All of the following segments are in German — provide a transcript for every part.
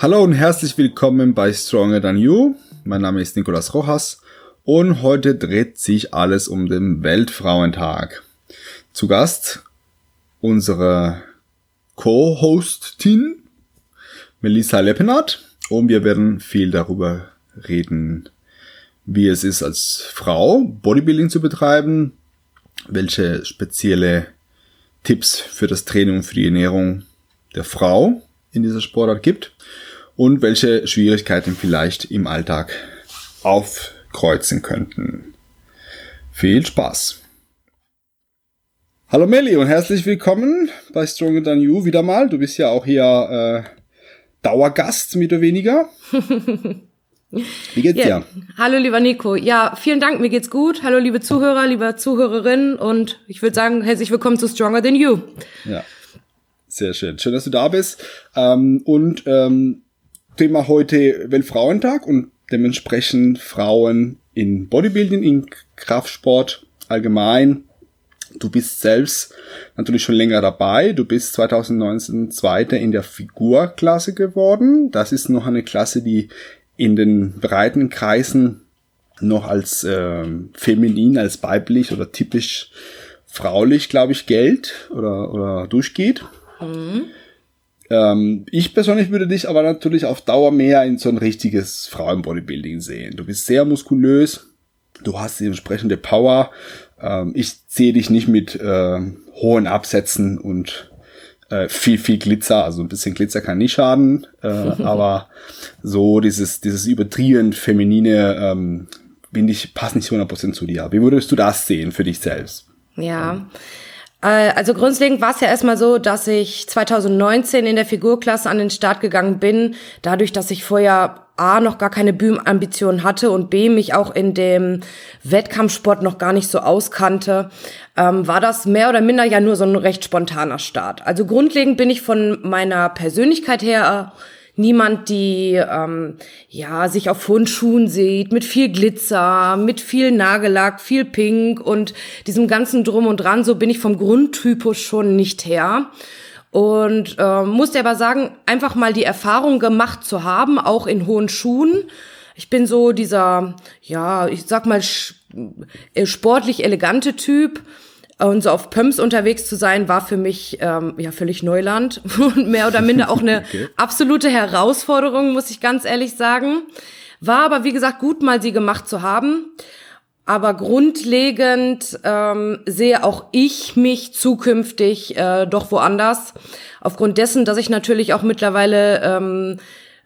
Hallo und herzlich willkommen bei Stronger Than You. Mein Name ist Nicolas Rojas und heute dreht sich alles um den Weltfrauentag. Zu Gast unsere Co-Hostin Melissa Leppenhardt und wir werden viel darüber reden, wie es ist als Frau Bodybuilding zu betreiben, welche spezielle Tipps für das Training und für die Ernährung der Frau in dieser Sportart gibt und welche Schwierigkeiten vielleicht im Alltag aufkreuzen könnten. Viel Spaß! Hallo Melli und herzlich willkommen bei Stronger Than You wieder mal. Du bist ja auch hier äh, Dauergast, mehr oder weniger. Wie geht's ja. dir? Hallo lieber Nico. Ja, vielen Dank, mir geht's gut. Hallo liebe Zuhörer, liebe Zuhörerinnen und ich würde sagen, herzlich willkommen zu Stronger Than You. Ja, sehr schön. Schön, dass du da bist. Ähm, und ähm, Thema heute Weltfrauentag und dementsprechend Frauen in Bodybuilding, in Kraftsport allgemein. Du bist selbst natürlich schon länger dabei. Du bist 2019 Zweiter in der Figurklasse geworden. Das ist noch eine Klasse, die in den breiten Kreisen noch als äh, feminin, als weiblich oder typisch fraulich, glaube ich, gilt oder, oder durchgeht. Mhm. Ähm, ich persönlich würde dich aber natürlich auf Dauer mehr in so ein richtiges Frauenbodybuilding sehen. Du bist sehr muskulös, du hast die entsprechende Power. Ähm, ich sehe dich nicht mit äh, hohen Absätzen und äh, viel, viel Glitzer. Also ein bisschen Glitzer kann nicht schaden, äh, aber so dieses, dieses übertrieben feminine, ähm, finde ich, passt nicht 100% zu dir. Wie würdest du das sehen für dich selbst? Ja. Äh, also grundlegend war es ja erstmal so, dass ich 2019 in der Figurklasse an den Start gegangen bin, dadurch, dass ich vorher A noch gar keine Bühnenambitionen hatte und B mich auch in dem Wettkampfsport noch gar nicht so auskannte, ähm, war das mehr oder minder ja nur so ein recht spontaner Start. Also grundlegend bin ich von meiner Persönlichkeit her äh, niemand, die ähm, ja sich auf hohen Schuhen sieht, mit viel Glitzer, mit viel Nagellack, viel Pink und diesem ganzen Drum und Dran. So bin ich vom Grundtypus schon nicht her. Und äh, musste aber sagen, einfach mal die Erfahrung gemacht zu haben, auch in hohen Schuhen. Ich bin so dieser, ja, ich sag mal, äh, sportlich elegante Typ und so auf Pumps unterwegs zu sein, war für mich ähm, ja völlig Neuland und mehr oder minder auch eine okay. absolute Herausforderung, muss ich ganz ehrlich sagen. War aber, wie gesagt, gut mal sie gemacht zu haben. Aber grundlegend ähm, sehe auch ich mich zukünftig äh, doch woanders. Aufgrund dessen, dass ich natürlich auch mittlerweile ähm,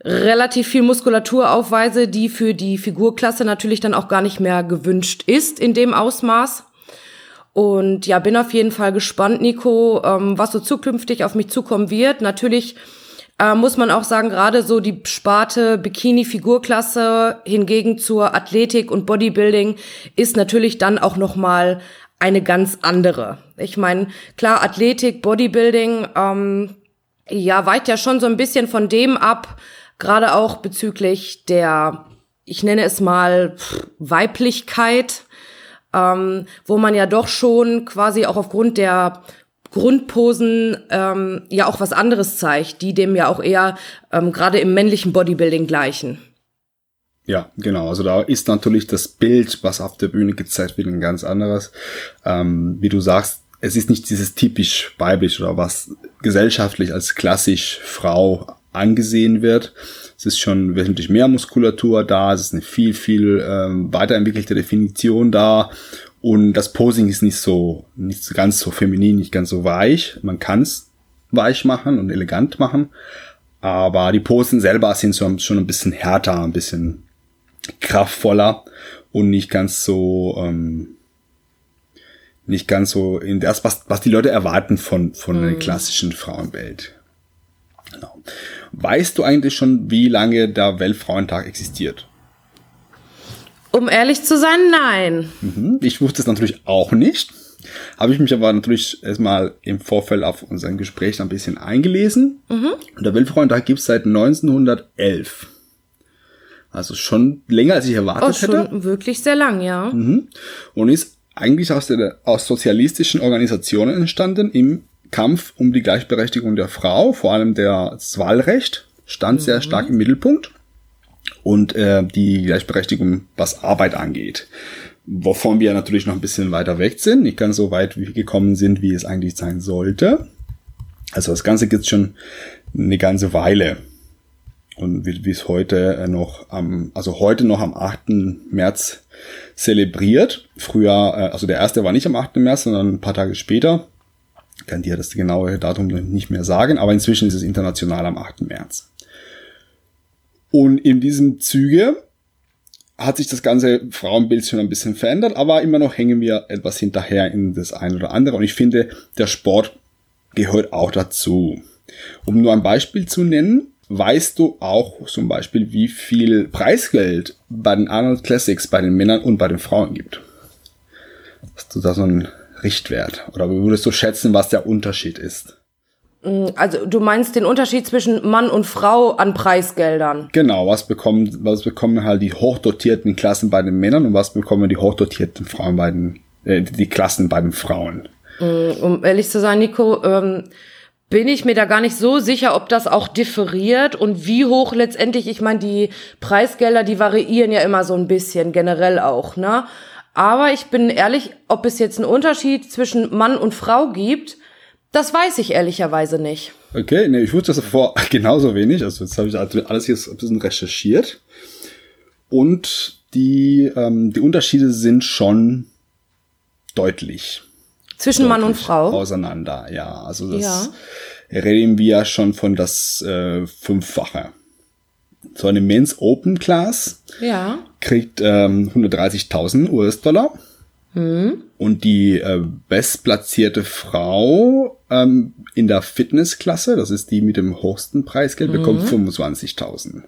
relativ viel Muskulatur aufweise, die für die Figurklasse natürlich dann auch gar nicht mehr gewünscht ist in dem Ausmaß. Und ja, bin auf jeden Fall gespannt, Nico, ähm, was so zukünftig auf mich zukommen wird. Natürlich äh, muss man auch sagen, gerade so die Sparte Bikini-Figurklasse hingegen zur Athletik und Bodybuilding ist natürlich dann auch noch mal eine ganz andere. Ich meine, klar, Athletik, Bodybuilding, ähm, ja, weicht ja schon so ein bisschen von dem ab, gerade auch bezüglich der, ich nenne es mal, Weiblichkeit ähm, wo man ja doch schon quasi auch aufgrund der Grundposen ähm, ja auch was anderes zeigt, die dem ja auch eher ähm, gerade im männlichen Bodybuilding gleichen. Ja, genau. Also da ist natürlich das Bild, was auf der Bühne gezeigt wird, ein ganz anderes. Ähm, wie du sagst, es ist nicht dieses typisch weiblich oder was gesellschaftlich als klassisch Frau angesehen wird, es ist schon wesentlich mehr Muskulatur da, es ist eine viel, viel ähm, weiterentwickelte Definition da und das Posing ist nicht so, nicht ganz so feminin, nicht ganz so weich. Man kann es weich machen und elegant machen, aber die Posen selber sind schon ein bisschen härter, ein bisschen kraftvoller und nicht ganz so, ähm, nicht ganz so in das, was, was die Leute erwarten von, von mhm. einer klassischen Frauenwelt. Genau. Weißt du eigentlich schon, wie lange der Weltfrauentag existiert? Um ehrlich zu sein, nein. Mhm. Ich wusste es natürlich auch nicht. Habe ich mich aber natürlich erstmal im Vorfeld auf unser Gespräch ein bisschen eingelesen. Mhm. Und der Weltfrauentag gibt es seit 1911. Also schon länger, als ich erwartet oh, schon hätte. Wirklich sehr lang, ja. Mhm. Und ist eigentlich aus, der, aus sozialistischen Organisationen entstanden im Kampf um die Gleichberechtigung der Frau, vor allem der, das Wahlrecht stand mhm. sehr stark im Mittelpunkt und äh, die Gleichberechtigung, was Arbeit angeht. Wovon wir natürlich noch ein bisschen weiter weg sind, nicht ganz so weit wie gekommen sind, wie es eigentlich sein sollte. Also das Ganze gibt's schon eine ganze Weile und wird bis heute äh, noch am, also heute noch am 8. März zelebriert. Früher, äh, also der erste war nicht am 8. März, sondern ein paar Tage später. Ich kann dir das genaue Datum nicht mehr sagen, aber inzwischen ist es international am 8. März. Und in diesem Züge hat sich das ganze Frauenbild schon ein bisschen verändert, aber immer noch hängen wir etwas hinterher in das eine oder andere. Und ich finde, der Sport gehört auch dazu. Um nur ein Beispiel zu nennen, weißt du auch zum Beispiel, wie viel Preisgeld bei den Arnold Classics bei den Männern und bei den Frauen gibt? Hast du da so einen Richtwert? Oder würdest du schätzen, was der Unterschied ist? Mm, also du meinst den Unterschied zwischen Mann und Frau an Preisgeldern? Genau, was bekommen, was bekommen halt die hochdotierten Klassen bei den Männern und was bekommen die hochdotierten Frauen bei den, äh, die Klassen bei den Frauen? Mm, um ehrlich zu sein, Nico, ähm, bin ich mir da gar nicht so sicher, ob das auch differiert und wie hoch letztendlich, ich meine, die Preisgelder, die variieren ja immer so ein bisschen, generell auch, ne? Aber ich bin ehrlich, ob es jetzt einen Unterschied zwischen Mann und Frau gibt, das weiß ich ehrlicherweise nicht. Okay, ne, ich wusste das davor genauso wenig. Also jetzt habe ich alles hier ein bisschen recherchiert. Und die, ähm, die Unterschiede sind schon deutlich. Zwischen Mann und Frau? Auseinander, ja. Also das ja. reden wir ja schon von das äh, Fünffache. So eine Men's Open Class ja. kriegt ähm, 130.000 US-Dollar. Hm. Und die äh, bestplatzierte Frau ähm, in der Fitnessklasse, das ist die mit dem höchsten Preisgeld, mhm. bekommt 25.000.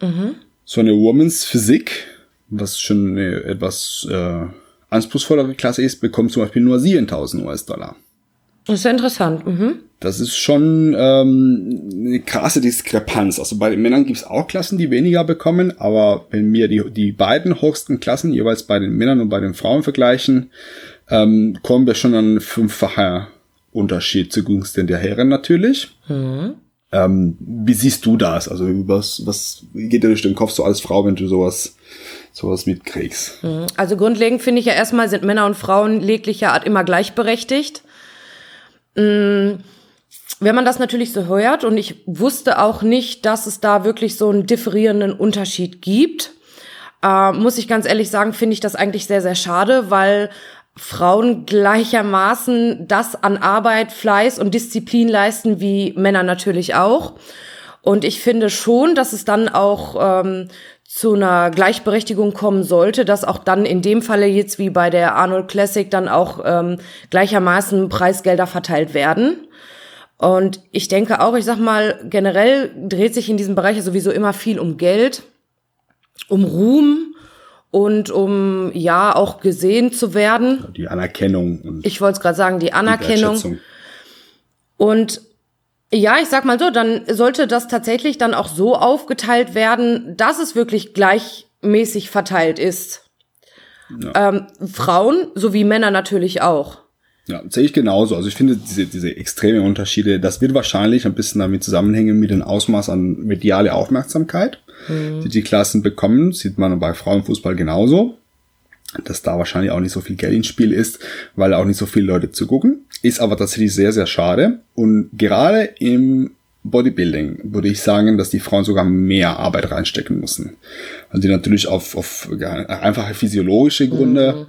Mhm. So eine Woman's Physik, was schon eine etwas äh, anspruchsvollere Klasse ist, bekommt zum Beispiel nur 7000 US-Dollar. Das ist ja interessant. Mhm. Das ist schon ähm, eine krasse Diskrepanz. Also bei den Männern gibt es auch Klassen, die weniger bekommen, aber wenn wir die, die beiden höchsten Klassen jeweils bei den Männern und bei den Frauen vergleichen, ähm, kommen wir schon an fünffacher Unterschied zugunsten der Herren natürlich. Mhm. Ähm, wie siehst du das? Also was, was geht dir durch den Kopf so als Frau, wenn du sowas sowas mitkriegst. Mhm. Also grundlegend finde ich ja erstmal sind Männer und Frauen jeglicher Art immer gleichberechtigt. Mm, wenn man das natürlich so hört und ich wusste auch nicht, dass es da wirklich so einen differierenden Unterschied gibt, äh, muss ich ganz ehrlich sagen, finde ich das eigentlich sehr, sehr schade, weil Frauen gleichermaßen das an Arbeit, Fleiß und Disziplin leisten wie Männer natürlich auch. Und ich finde schon, dass es dann auch ähm, zu einer Gleichberechtigung kommen sollte, dass auch dann in dem Falle jetzt wie bei der Arnold Classic dann auch ähm, gleichermaßen Preisgelder verteilt werden. Und ich denke auch, ich sag mal, generell dreht sich in diesem Bereich ja sowieso immer viel um Geld, um Ruhm und um ja auch gesehen zu werden. Die Anerkennung. ich wollte es gerade sagen, die Anerkennung. Die und ja, ich sag mal so, dann sollte das tatsächlich dann auch so aufgeteilt werden, dass es wirklich gleichmäßig verteilt ist. Ja. Ähm, Frauen sowie Männer natürlich auch. Ja, sehe ich genauso. Also ich finde diese, diese extreme Unterschiede, das wird wahrscheinlich ein bisschen damit zusammenhängen mit dem Ausmaß an mediale Aufmerksamkeit, mhm. die die Klassen bekommen. Sieht man bei Frauenfußball genauso dass da wahrscheinlich auch nicht so viel Geld ins Spiel ist, weil auch nicht so viele Leute zugucken. Ist aber tatsächlich sehr, sehr schade. Und gerade im Bodybuilding würde ich sagen, dass die Frauen sogar mehr Arbeit reinstecken müssen. Also die natürlich auf, auf ja, einfache physiologische Gründe,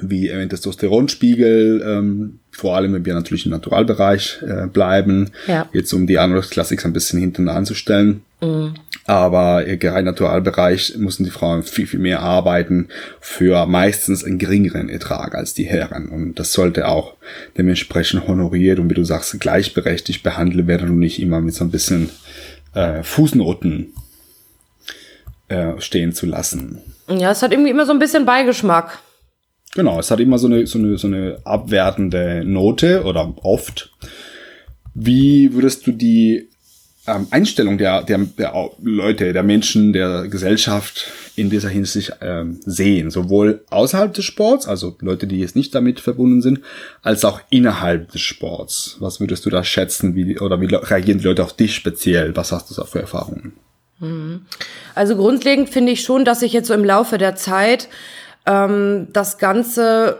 mhm. wie äh, Testosteronspiegel, ähm, vor allem wenn wir natürlich im Naturalbereich äh, bleiben, ja. jetzt um die Arnold Classics ein bisschen hinten anzustellen. Mhm. Aber gerade im Naturalbereich müssen die Frauen viel, viel mehr arbeiten für meistens einen geringeren Ertrag als die Herren. Und das sollte auch dementsprechend honoriert und wie du sagst, gleichberechtigt behandelt werden und nicht immer mit so ein bisschen äh, Fußnoten äh, stehen zu lassen. Ja, es hat irgendwie immer so ein bisschen Beigeschmack. Genau, es hat immer so eine, so eine, so eine abwertende Note oder oft. Wie würdest du die ähm, Einstellung der, der, der Leute, der Menschen, der Gesellschaft in dieser Hinsicht ähm, sehen. Sowohl außerhalb des Sports, also Leute, die jetzt nicht damit verbunden sind, als auch innerhalb des Sports. Was würdest du da schätzen? Wie, oder wie reagieren die Leute auf dich speziell? Was hast du da für Erfahrungen? Mhm. Also grundlegend finde ich schon, dass ich jetzt so im Laufe der Zeit ähm, das Ganze,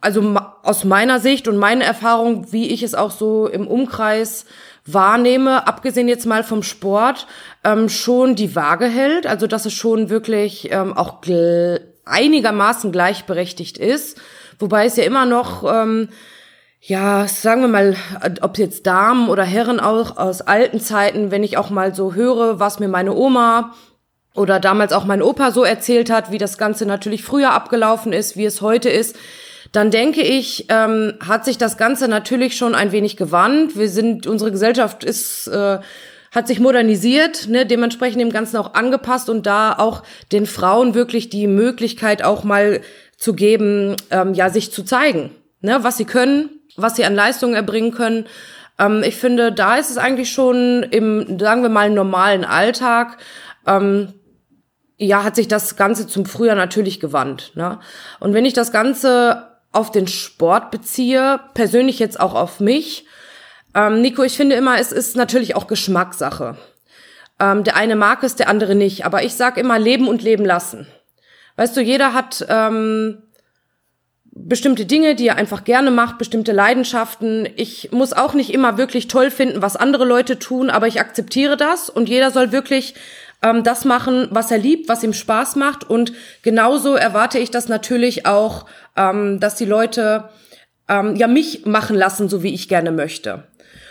also aus meiner Sicht und meiner Erfahrung, wie ich es auch so im Umkreis wahrnehme, abgesehen jetzt mal vom Sport, ähm, schon die Waage hält. Also dass es schon wirklich ähm, auch einigermaßen gleichberechtigt ist. Wobei es ja immer noch, ähm, ja, sagen wir mal, ob jetzt Damen oder Herren auch aus alten Zeiten, wenn ich auch mal so höre, was mir meine Oma oder damals auch mein Opa so erzählt hat, wie das Ganze natürlich früher abgelaufen ist, wie es heute ist, dann denke ich, ähm, hat sich das Ganze natürlich schon ein wenig gewandt. Wir sind, unsere Gesellschaft ist, äh, hat sich modernisiert, ne, dementsprechend dem Ganzen auch angepasst und da auch den Frauen wirklich die Möglichkeit auch mal zu geben, ähm, ja, sich zu zeigen, ne, was sie können, was sie an Leistungen erbringen können. Ähm, ich finde, da ist es eigentlich schon im, sagen wir mal, normalen Alltag, ähm, ja, hat sich das Ganze zum Frühjahr natürlich gewandt. Ne? Und wenn ich das Ganze auf den Sport beziehe, persönlich jetzt auch auf mich. Ähm, Nico, ich finde immer, es ist natürlich auch Geschmackssache. Ähm, der eine mag es, der andere nicht. Aber ich sag immer, leben und leben lassen. Weißt du, jeder hat ähm, bestimmte Dinge, die er einfach gerne macht, bestimmte Leidenschaften. Ich muss auch nicht immer wirklich toll finden, was andere Leute tun, aber ich akzeptiere das und jeder soll wirklich ähm, das machen, was er liebt, was ihm Spaß macht. Und genauso erwarte ich das natürlich auch, ähm, dass die Leute ähm, ja mich machen lassen, so wie ich gerne möchte.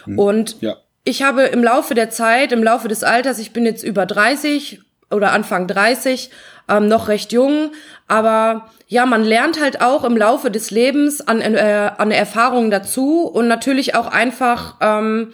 Hm. Und ja. ich habe im Laufe der Zeit, im Laufe des Alters, ich bin jetzt über 30 oder Anfang 30, ähm, noch recht jung, aber ja, man lernt halt auch im Laufe des Lebens an, äh, an Erfahrungen dazu und natürlich auch einfach ähm,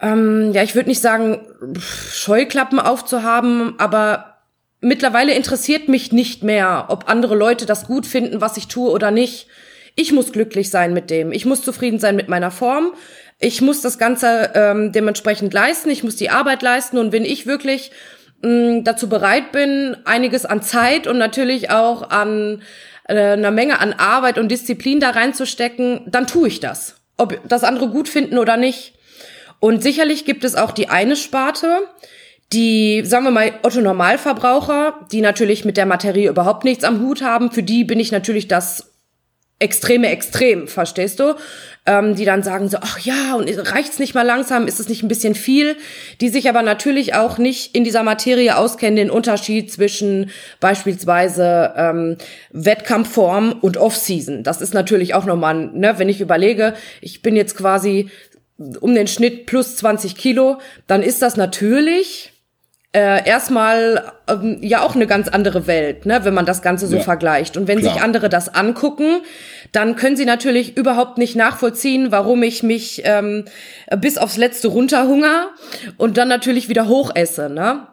ähm, ja, ich würde nicht sagen, Scheuklappen aufzuhaben, aber mittlerweile interessiert mich nicht mehr, ob andere Leute das gut finden, was ich tue oder nicht. Ich muss glücklich sein mit dem. Ich muss zufrieden sein mit meiner Form. Ich muss das Ganze ähm, dementsprechend leisten. Ich muss die Arbeit leisten. Und wenn ich wirklich mh, mm, dazu bereit bin, einiges an Zeit und natürlich auch an äh, einer Menge an Arbeit und Disziplin da reinzustecken, dann tue ich das. Ob das andere gut finden oder nicht. Und sicherlich gibt es auch die eine Sparte, die, sagen wir mal, Otto Normalverbraucher, die natürlich mit der Materie überhaupt nichts am Hut haben, für die bin ich natürlich das extreme Extrem, verstehst du? Ähm, die dann sagen so, ach ja, und reicht's nicht mal langsam, ist es nicht ein bisschen viel? Die sich aber natürlich auch nicht in dieser Materie auskennen, den Unterschied zwischen beispielsweise ähm, Wettkampfform und Off-Season. Das ist natürlich auch nochmal, ne, wenn ich überlege, ich bin jetzt quasi um den Schnitt plus 20 Kilo, dann ist das natürlich äh, erstmal ähm, ja auch eine ganz andere Welt, ne, wenn man das Ganze so ja, vergleicht. Und wenn klar. sich andere das angucken, dann können sie natürlich überhaupt nicht nachvollziehen, warum ich mich ähm, bis aufs Letzte runterhunger und dann natürlich wieder hoch esse, ne?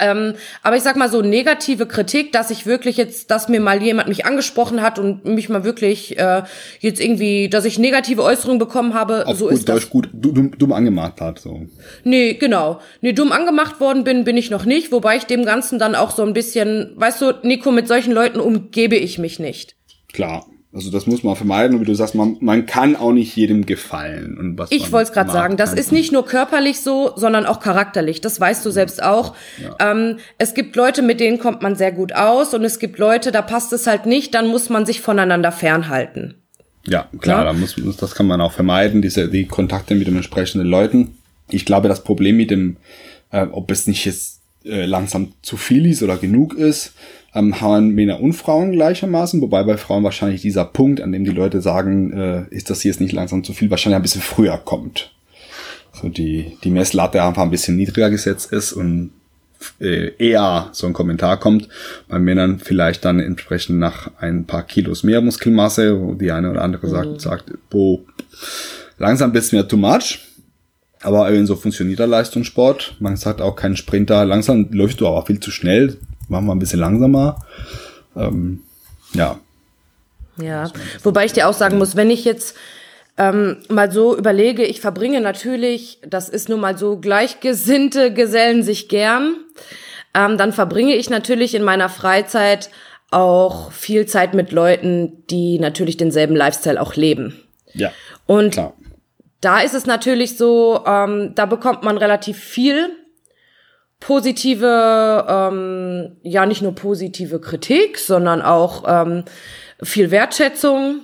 Ähm, aber ich sag mal so negative Kritik, dass ich wirklich jetzt, dass mir mal jemand mich angesprochen hat und mich mal wirklich äh, jetzt irgendwie, dass ich negative Äußerungen bekommen habe, Auf so gut ist Deutsch das. gut dumm, dumm angemacht hat so. Nee, genau. Nee, dumm angemacht worden bin, bin ich noch nicht, wobei ich dem Ganzen dann auch so ein bisschen, weißt du, Nico, mit solchen Leuten umgebe ich mich nicht. Klar. Also das muss man vermeiden und wie du sagst, man, man kann auch nicht jedem gefallen. Und was ich wollte es gerade sagen, das ist nicht nur körperlich so, sondern auch charakterlich. Das weißt du selbst auch. Ja. Ähm, es gibt Leute, mit denen kommt man sehr gut aus und es gibt Leute, da passt es halt nicht, dann muss man sich voneinander fernhalten. Ja, klar, ja? Da muss, das kann man auch vermeiden, diese die Kontakte mit den entsprechenden Leuten. Ich glaube, das Problem mit dem, äh, ob es nicht jetzt äh, langsam zu viel ist oder genug ist, ähm, haben Männer und Frauen gleichermaßen, wobei bei Frauen wahrscheinlich dieser Punkt, an dem die Leute sagen, äh, ist das hier jetzt nicht langsam zu viel, wahrscheinlich ein bisschen früher kommt. So die, die Messlatte einfach ein bisschen niedriger gesetzt ist und äh, eher so ein Kommentar kommt. Bei Männern vielleicht dann entsprechend nach ein paar Kilos mehr Muskelmasse, wo die eine oder andere sagt, mhm. sagt, boah, langsam bist mir too much. Aber so funktioniert der Leistungssport. Man sagt auch kein Sprinter, langsam läufst du aber viel zu schnell machen wir ein bisschen langsamer. Ähm, ja. Ja, wobei ich dir auch sagen muss, wenn ich jetzt ähm, mal so überlege, ich verbringe natürlich, das ist nun mal so, Gleichgesinnte gesellen sich gern, ähm, dann verbringe ich natürlich in meiner Freizeit auch viel Zeit mit Leuten, die natürlich denselben Lifestyle auch leben. Ja. Und klar. Da ist es natürlich so, ähm, da bekommt man relativ viel positive, ähm, ja nicht nur positive Kritik, sondern auch ähm, viel Wertschätzung,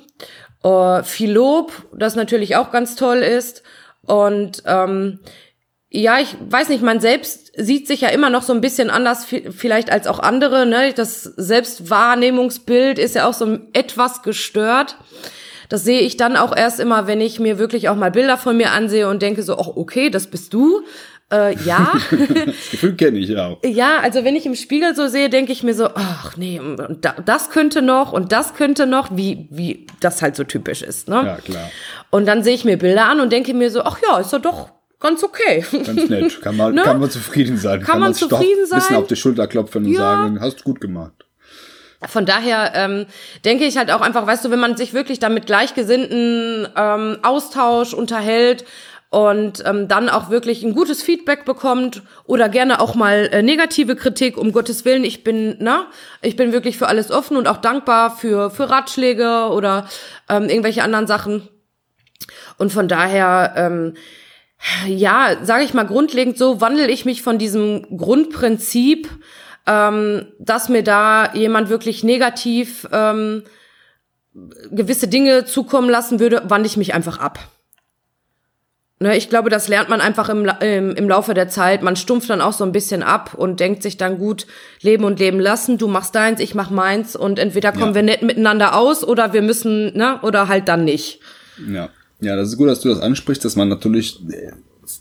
äh, viel Lob, das natürlich auch ganz toll ist. Und ähm, ja, ich weiß nicht, man selbst sieht sich ja immer noch so ein bisschen anders vielleicht als auch andere. Ne? Das Selbstwahrnehmungsbild ist ja auch so etwas gestört. Das sehe ich dann auch erst immer, wenn ich mir wirklich auch mal Bilder von mir ansehe und denke so, oh, okay, das bist du. Äh, ja. das Gefühl kenne ich auch. Ja, also wenn ich im Spiegel so sehe, denke ich mir so, ach nee, das könnte noch und das könnte noch, wie, wie das halt so typisch ist. Ne? Ja, klar. Und dann sehe ich mir Bilder an und denke mir so, ach ja, ist doch doch ganz okay. Ganz nett. Kann man, ne? kann man zufrieden sein. Kann, kann man zufrieden sein. Ein bisschen auf die Schulter klopfen und ja. sagen, hast du gut gemacht. Von daher ähm, denke ich halt auch einfach, weißt du, wenn man sich wirklich damit Gleichgesinnten ähm, Austausch unterhält und ähm, dann auch wirklich ein gutes Feedback bekommt oder gerne auch mal äh, negative Kritik, um Gottes Willen, ich bin, na, ich bin wirklich für alles offen und auch dankbar für, für Ratschläge oder ähm, irgendwelche anderen Sachen. Und von daher, ähm, ja, sage ich mal grundlegend so, wandle ich mich von diesem Grundprinzip, ähm, dass mir da jemand wirklich negativ ähm, gewisse Dinge zukommen lassen würde, wandle ich mich einfach ab. Ne, ich glaube, das lernt man einfach im, im, im Laufe der Zeit. Man stumpft dann auch so ein bisschen ab und denkt sich dann gut, leben und leben lassen. Du machst deins, ich mach meins und entweder kommen ja. wir nett miteinander aus oder wir müssen, ne, oder halt dann nicht. Ja. Ja, das ist gut, dass du das ansprichst, dass man natürlich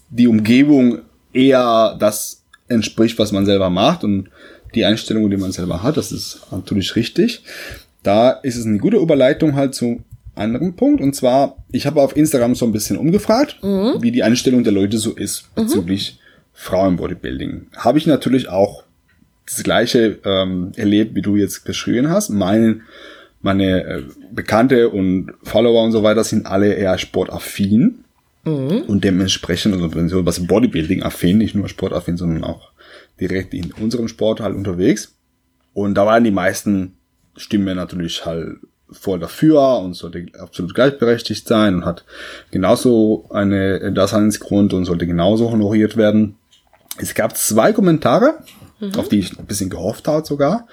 die Umgebung eher das entspricht, was man selber macht und die Einstellung, die man selber hat. Das ist natürlich richtig. Da ist es eine gute Überleitung halt zu anderen Punkt. Und zwar, ich habe auf Instagram so ein bisschen umgefragt, mhm. wie die Einstellung der Leute so ist mhm. bezüglich mhm. Frauenbodybuilding. Habe ich natürlich auch das gleiche ähm, erlebt, wie du jetzt beschrieben hast. Meine, meine äh, Bekannte und Follower und so weiter sind alle eher sportaffin. Mhm. Und dementsprechend, also wenn so was Bodybuilding-affin, nicht nur sportaffin, sondern auch direkt in unserem Sport halt unterwegs. Und da waren die meisten Stimmen natürlich halt voll dafür und sollte absolut gleichberechtigt sein und hat genauso eine Daseinsgrund und sollte genauso honoriert werden. Es gab zwei Kommentare, mhm. auf die ich ein bisschen gehofft habe sogar.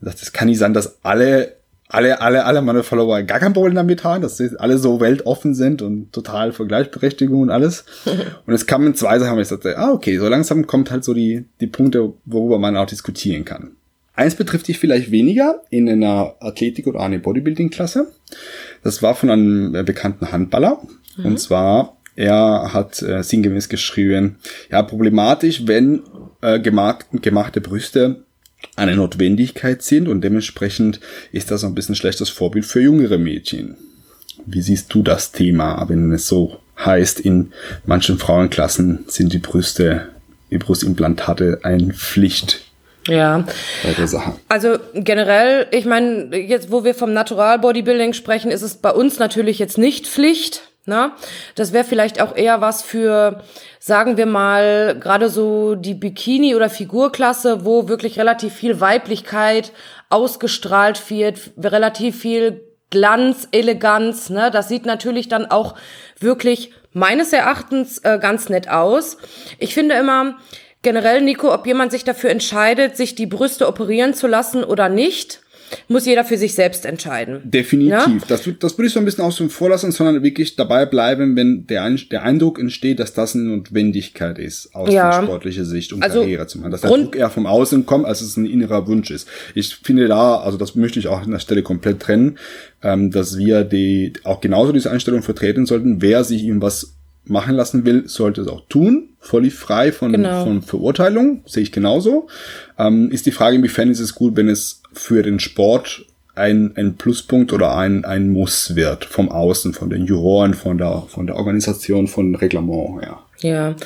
Das kann nicht sein, dass alle, alle, alle, alle meine Follower gar kein Problem damit haben, dass sie alle so weltoffen sind und total für Gleichberechtigung und alles. und es kamen zwei Sachen, wo ich sagte, ah, okay, so langsam kommt halt so die, die Punkte, worüber man auch diskutieren kann. Eins betrifft dich vielleicht weniger in einer Athletik- oder eine Bodybuilding-Klasse. Das war von einem äh, bekannten Handballer. Mhm. Und zwar, er hat äh, sinngemäß geschrieben, ja, problematisch, wenn äh, gemacht, gemachte Brüste eine Notwendigkeit sind und dementsprechend ist das ein bisschen schlechtes Vorbild für jüngere Mädchen. Wie siehst du das Thema, wenn es so heißt, in manchen Frauenklassen sind die Brüste, die Brustimplantate ein Pflicht ja. Bei der Sache. Also generell, ich meine, jetzt wo wir vom Natural Bodybuilding sprechen, ist es bei uns natürlich jetzt nicht Pflicht. Ne? Das wäre vielleicht auch eher was für, sagen wir mal, gerade so die Bikini- oder Figurklasse, wo wirklich relativ viel Weiblichkeit ausgestrahlt wird, relativ viel Glanz, Eleganz. Ne? Das sieht natürlich dann auch wirklich meines Erachtens äh, ganz nett aus. Ich finde immer, Generell, Nico, ob jemand sich dafür entscheidet, sich die Brüste operieren zu lassen oder nicht, muss jeder für sich selbst entscheiden. Definitiv. Ja? Das, das würde ich so ein bisschen außen vor lassen, sondern wirklich dabei bleiben, wenn der, der Eindruck entsteht, dass das eine Notwendigkeit ist, aus ja. sportlicher Sicht, um also Karriere zu machen. Dass der Druck eher vom Außen kommt, als es ein innerer Wunsch ist. Ich finde da, also das möchte ich auch an der Stelle komplett trennen, ähm, dass wir die auch genauso diese Einstellung vertreten sollten, wer sich irgendwas machen lassen will, sollte es auch tun. Völlig frei von, genau. von Verurteilung, sehe ich genauso. Ähm, ist die Frage, inwiefern ist es gut, wenn es für den Sport ein, ein Pluspunkt oder ein, ein Muss wird vom Außen, von den Juroren, von der, von der Organisation, von Reglement, ja. Ja.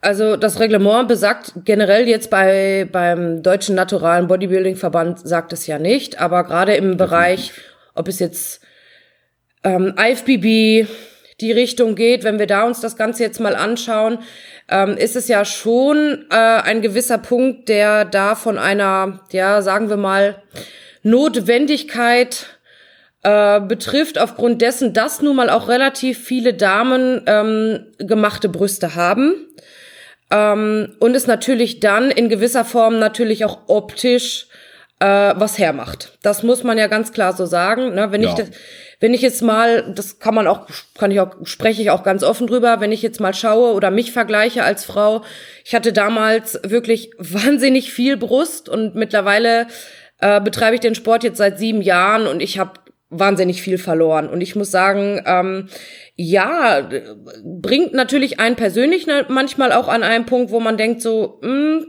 Also das Reglement besagt generell jetzt bei beim deutschen naturalen Bodybuilding Verband sagt es ja nicht, aber gerade im Bereich, ob es jetzt ähm, IFBB, die Richtung geht, wenn wir da uns das Ganze jetzt mal anschauen, ähm, ist es ja schon äh, ein gewisser Punkt, der da von einer, ja, sagen wir mal, Notwendigkeit äh, betrifft, aufgrund dessen, dass nun mal auch relativ viele Damen ähm, gemachte Brüste haben. Ähm, und es natürlich dann in gewisser Form natürlich auch optisch äh, was hermacht. Das muss man ja ganz klar so sagen. Ne? Wenn ja. ich das, wenn ich jetzt mal, das kann man auch, kann ich auch, spreche ich auch ganz offen drüber, wenn ich jetzt mal schaue oder mich vergleiche als Frau, ich hatte damals wirklich wahnsinnig viel Brust und mittlerweile äh, betreibe ich den Sport jetzt seit sieben Jahren und ich habe wahnsinnig viel verloren. Und ich muss sagen, ähm, ja, bringt natürlich einen persönlich manchmal auch an einen Punkt, wo man denkt so, mh, hm,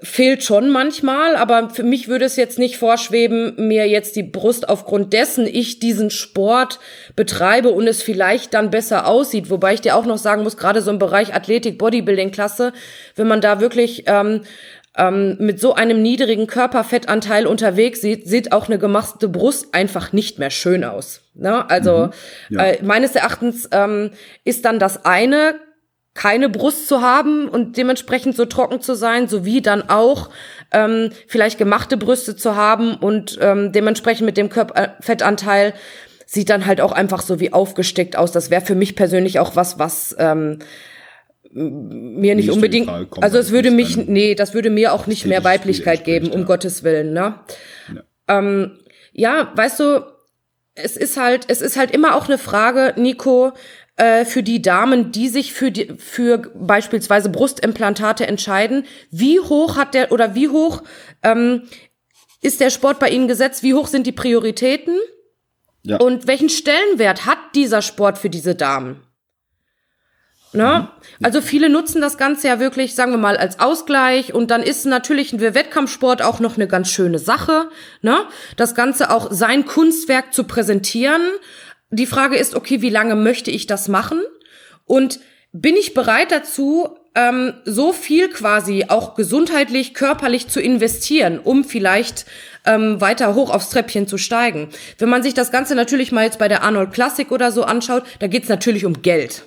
fehlt schon manchmal, aber für mich würde es jetzt nicht vorschweben, mir jetzt die Brust aufgrund dessen ich diesen Sport betreibe und es vielleicht dann besser aussieht. Wobei ich dir auch noch sagen muss, gerade so im Bereich Athletik, Bodybuilding Klasse, wenn man da wirklich ähm, ähm, mit so einem niedrigen Körperfettanteil unterwegs sieht, sieht auch eine gemachte Brust einfach nicht mehr schön aus. Ne? Also mhm, ja. äh, meines Erachtens ähm, ist dann das eine, keine Brust zu haben und dementsprechend so trocken zu sein, sowie dann auch ähm, vielleicht gemachte Brüste zu haben und ähm, dementsprechend mit dem Körperfettanteil sieht dann halt auch einfach so wie aufgesteckt aus. Das wäre für mich persönlich auch was, was ähm, mir nicht, nicht unbedingt, also es würde mich, nee, das würde mir auch nicht mehr Weiblichkeit geben, um ja. Gottes Willen, ne? Ja. Ähm, ja, weißt du, es ist halt, es ist halt immer auch eine Frage, Nico, äh, für die Damen, die sich für die, für beispielsweise Brustimplantate entscheiden, wie hoch hat der oder wie hoch ähm, ist der Sport bei Ihnen gesetzt? Wie hoch sind die Prioritäten? Ja. Und welchen Stellenwert hat dieser Sport für diese Damen? Ne? Mhm. Also viele nutzen das Ganze ja wirklich, sagen wir mal, als Ausgleich und dann ist natürlich ein Wettkampfsport auch noch eine ganz schöne Sache, ne? Das Ganze auch sein Kunstwerk zu präsentieren. Die Frage ist, okay, wie lange möchte ich das machen? Und bin ich bereit dazu, ähm, so viel quasi auch gesundheitlich, körperlich zu investieren, um vielleicht ähm, weiter hoch aufs Treppchen zu steigen? Wenn man sich das Ganze natürlich mal jetzt bei der Arnold Classic oder so anschaut, da geht's natürlich um Geld.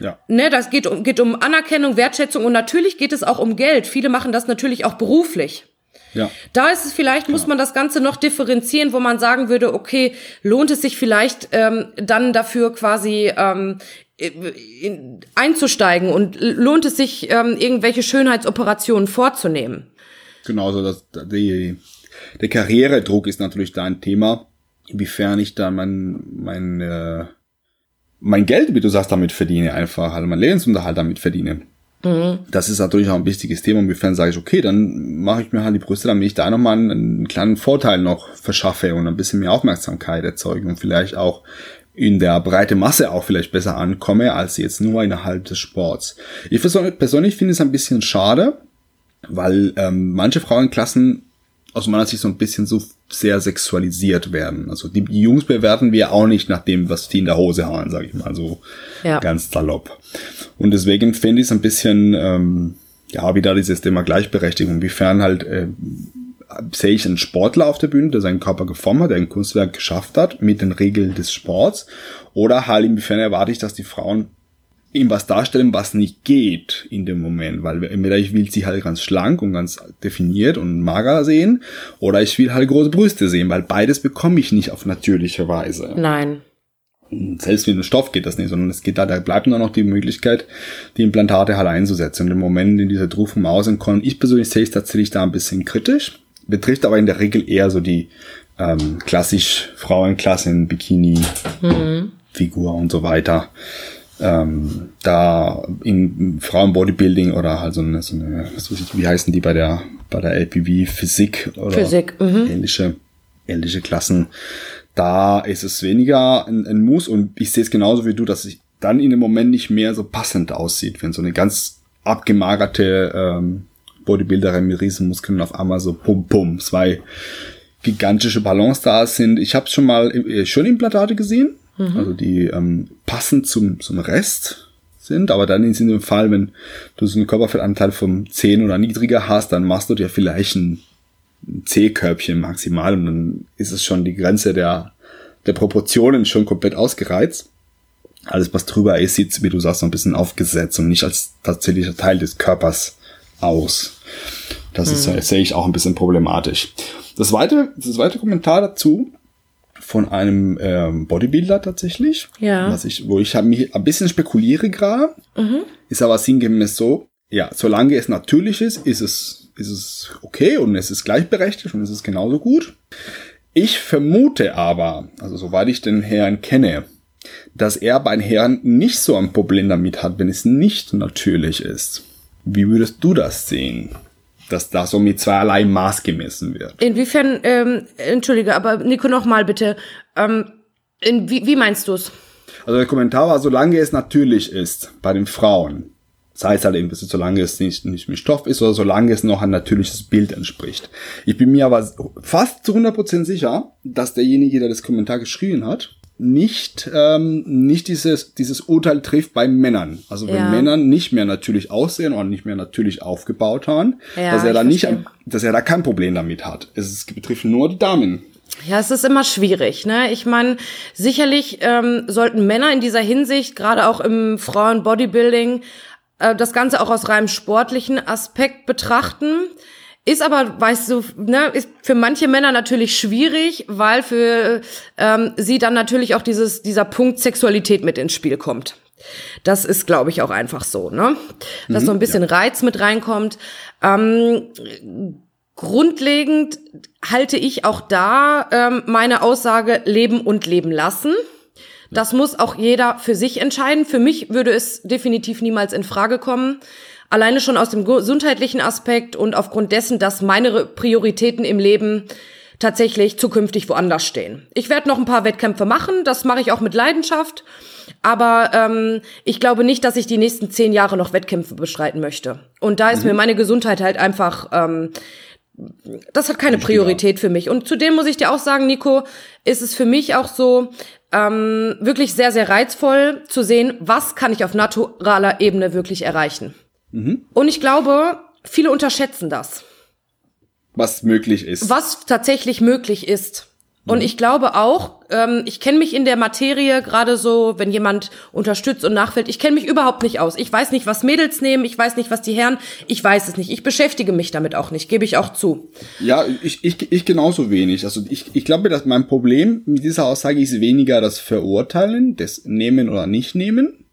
Ja. Ne, das geht um, geht um Anerkennung, Wertschätzung und natürlich geht es auch um Geld. Viele machen das natürlich auch beruflich. Ja. Da ist es vielleicht, genau. muss man das Ganze noch differenzieren, wo man sagen würde, okay, lohnt es sich vielleicht ähm, dann dafür quasi ähm, in, einzusteigen und lohnt es sich, ähm, irgendwelche Schönheitsoperationen vorzunehmen? Genau, so das, die, der Karrieredruck ist natürlich da ein Thema, inwiefern ich da mein, mein äh, mein Geld, wie du sagst, damit verdiene einfach, halt mein Lebensunterhalt damit verdiene. Mhm. Das ist natürlich auch ein wichtiges Thema. Inwiefern sage ich, okay, dann mache ich mir halt die Brüste, damit ich da nochmal einen, einen kleinen Vorteil noch verschaffe und ein bisschen mehr Aufmerksamkeit erzeuge und vielleicht auch in der breite Masse auch vielleicht besser ankomme, als jetzt nur innerhalb des Sports. Ich persönlich finde es ein bisschen schade, weil ähm, manche Frauenklassen aus meiner Sicht so ein bisschen so sehr sexualisiert werden. Also die, die Jungs bewerten wir auch nicht nach dem, was die in der Hose haben, sage ich mal so ja. ganz salopp. Und deswegen finde ich es ein bisschen, ähm, ja, wieder dieses Thema Gleichberechtigung, inwiefern halt äh, sehe ich einen Sportler auf der Bühne, der seinen Körper geformt hat, der ein Kunstwerk geschafft hat mit den Regeln des Sports, oder halt inwiefern erwarte ich, dass die Frauen ihm was darstellen, was nicht geht in dem Moment, weil entweder ich will sie halt ganz schlank und ganz definiert und mager sehen oder ich will halt große Brüste sehen, weil beides bekomme ich nicht auf natürliche Weise. Nein. Selbst mit dem Stoff geht das nicht, sondern es geht da, da bleibt nur noch die Möglichkeit, die Implantate halt einzusetzen. Und im Moment in dieser Druck vom Außen kommen, ich persönlich sehe es tatsächlich da ein bisschen kritisch, betrifft aber in der Regel eher so die ähm, klassisch Frauenklassen, Bikini, mhm. Figur und so weiter ähm, da in Frauenbodybuilding oder halt so eine, so eine was weiß ich, wie heißen die bei der bei der LPV Physik oder Physik, mhm. ähnliche ähnliche Klassen. Da ist es weniger ein, ein Muss und ich sehe es genauso wie du, dass es dann in dem Moment nicht mehr so passend aussieht, wenn so eine ganz abgemagerte ähm, Bodybuilderin mit Riesenmuskeln auf einmal so pum pum zwei gigantische Ballons da sind. Ich habe schon mal äh, schon Implantate gesehen, Mhm. Also die ähm, passend zum, zum Rest sind, aber dann in dem Fall, wenn du so einen Körperfettanteil vom 10 oder niedriger hast, dann machst du dir vielleicht ein C-Körbchen maximal und dann ist es schon die Grenze der, der Proportionen schon komplett ausgereizt. alles, was drüber ist, sieht, wie du sagst, so ein bisschen aufgesetzt und nicht als tatsächlicher Teil des Körpers aus. Das ist, äh, sehe ich auch ein bisschen problematisch. Das zweite, das zweite Kommentar dazu von einem ähm, Bodybuilder tatsächlich, Ja. was ich, wo ich hab mich ein bisschen spekuliere gerade, ist aber sinngemäß so, ja, solange es natürlich ist, ist es, ist es okay und es ist gleichberechtigt und es ist genauso gut. Ich vermute aber, also soweit ich den Herrn kenne, dass er bei den Herren nicht so ein Problem damit hat, wenn es nicht natürlich ist. Wie würdest du das sehen? Dass da so mit zweierlei Maß gemessen wird. Inwiefern, ähm, entschuldige, aber Nico noch mal bitte. Ähm, in, wie, wie meinst du's? Also der Kommentar war, solange es natürlich ist bei den Frauen, sei es halt eben, solange es nicht, nicht mit Stoff ist oder solange es noch ein natürliches Bild entspricht. Ich bin mir aber fast zu 100% sicher, dass derjenige, der das Kommentar geschrieben hat, nicht, ähm, nicht dieses, dieses Urteil trifft bei Männern. Also wenn Ja. Männern nicht mehr natürlich aussehen oder nicht mehr natürlich aufgebaut haben, Ja, dass er da ich nicht, dass er da kein Problem damit hat. Es betrifft nur die Damen. Ja, es ist immer schwierig, ne? Ich meine, sicherlich ähm, sollten Männer in dieser Hinsicht, gerade auch im Frauen-Bodybuilding, äh, das Ganze auch aus reinem sportlichen Aspekt betrachten. Ist aber, weißt du, ne, ist für manche Männer natürlich schwierig, weil für ähm, sie dann natürlich auch dieses, dieser Punkt Sexualität mit ins Spiel kommt. Das ist, glaube ich, auch einfach so, ne? Dass so ein bisschen Reiz mit reinkommt. Ähm, grundlegend halte ich auch da ähm, meine Aussage leben und leben lassen. Das muss auch jeder für sich entscheiden. Für mich würde es definitiv niemals in Frage kommen. Alleine schon aus dem gesundheitlichen Aspekt und aufgrund dessen, dass meine Prioritäten im Leben tatsächlich zukünftig woanders stehen. Ich werde noch ein paar Wettkämpfe machen, das mache ich auch mit Leidenschaft. Aber ähm, ich glaube nicht, dass ich die nächsten zehn Jahre noch Wettkämpfe bestreiten möchte. Und da ist mir meine Gesundheit halt einfach ähm, das hat keine Priorität für mich. Und zudem muss ich dir auch sagen, Nico, ist es für mich auch so ähm, wirklich sehr, sehr reizvoll zu sehen, was kann ich auf naturaler Ebene wirklich erreichen. Und ich glaube, viele unterschätzen das, Was möglich ist. was tatsächlich möglich ist. Und ich glaube auch, ähm, ich kenne mich in der Materie gerade so, wenn jemand unterstützt und nachfällt, ich kenne mich überhaupt nicht aus. Ich weiß nicht, was Mädels nehmen, ich weiß nicht, was die Herren, ich weiß es nicht. Ich beschäftige mich damit auch nicht, gebe ich auch zu. Ja, ich, ich, ich genauso wenig. Also ich, ich glaube, dass mein Problem mit dieser Aussage ist weniger das Verurteilen, das Nehmen oder Nicht-Nehmen,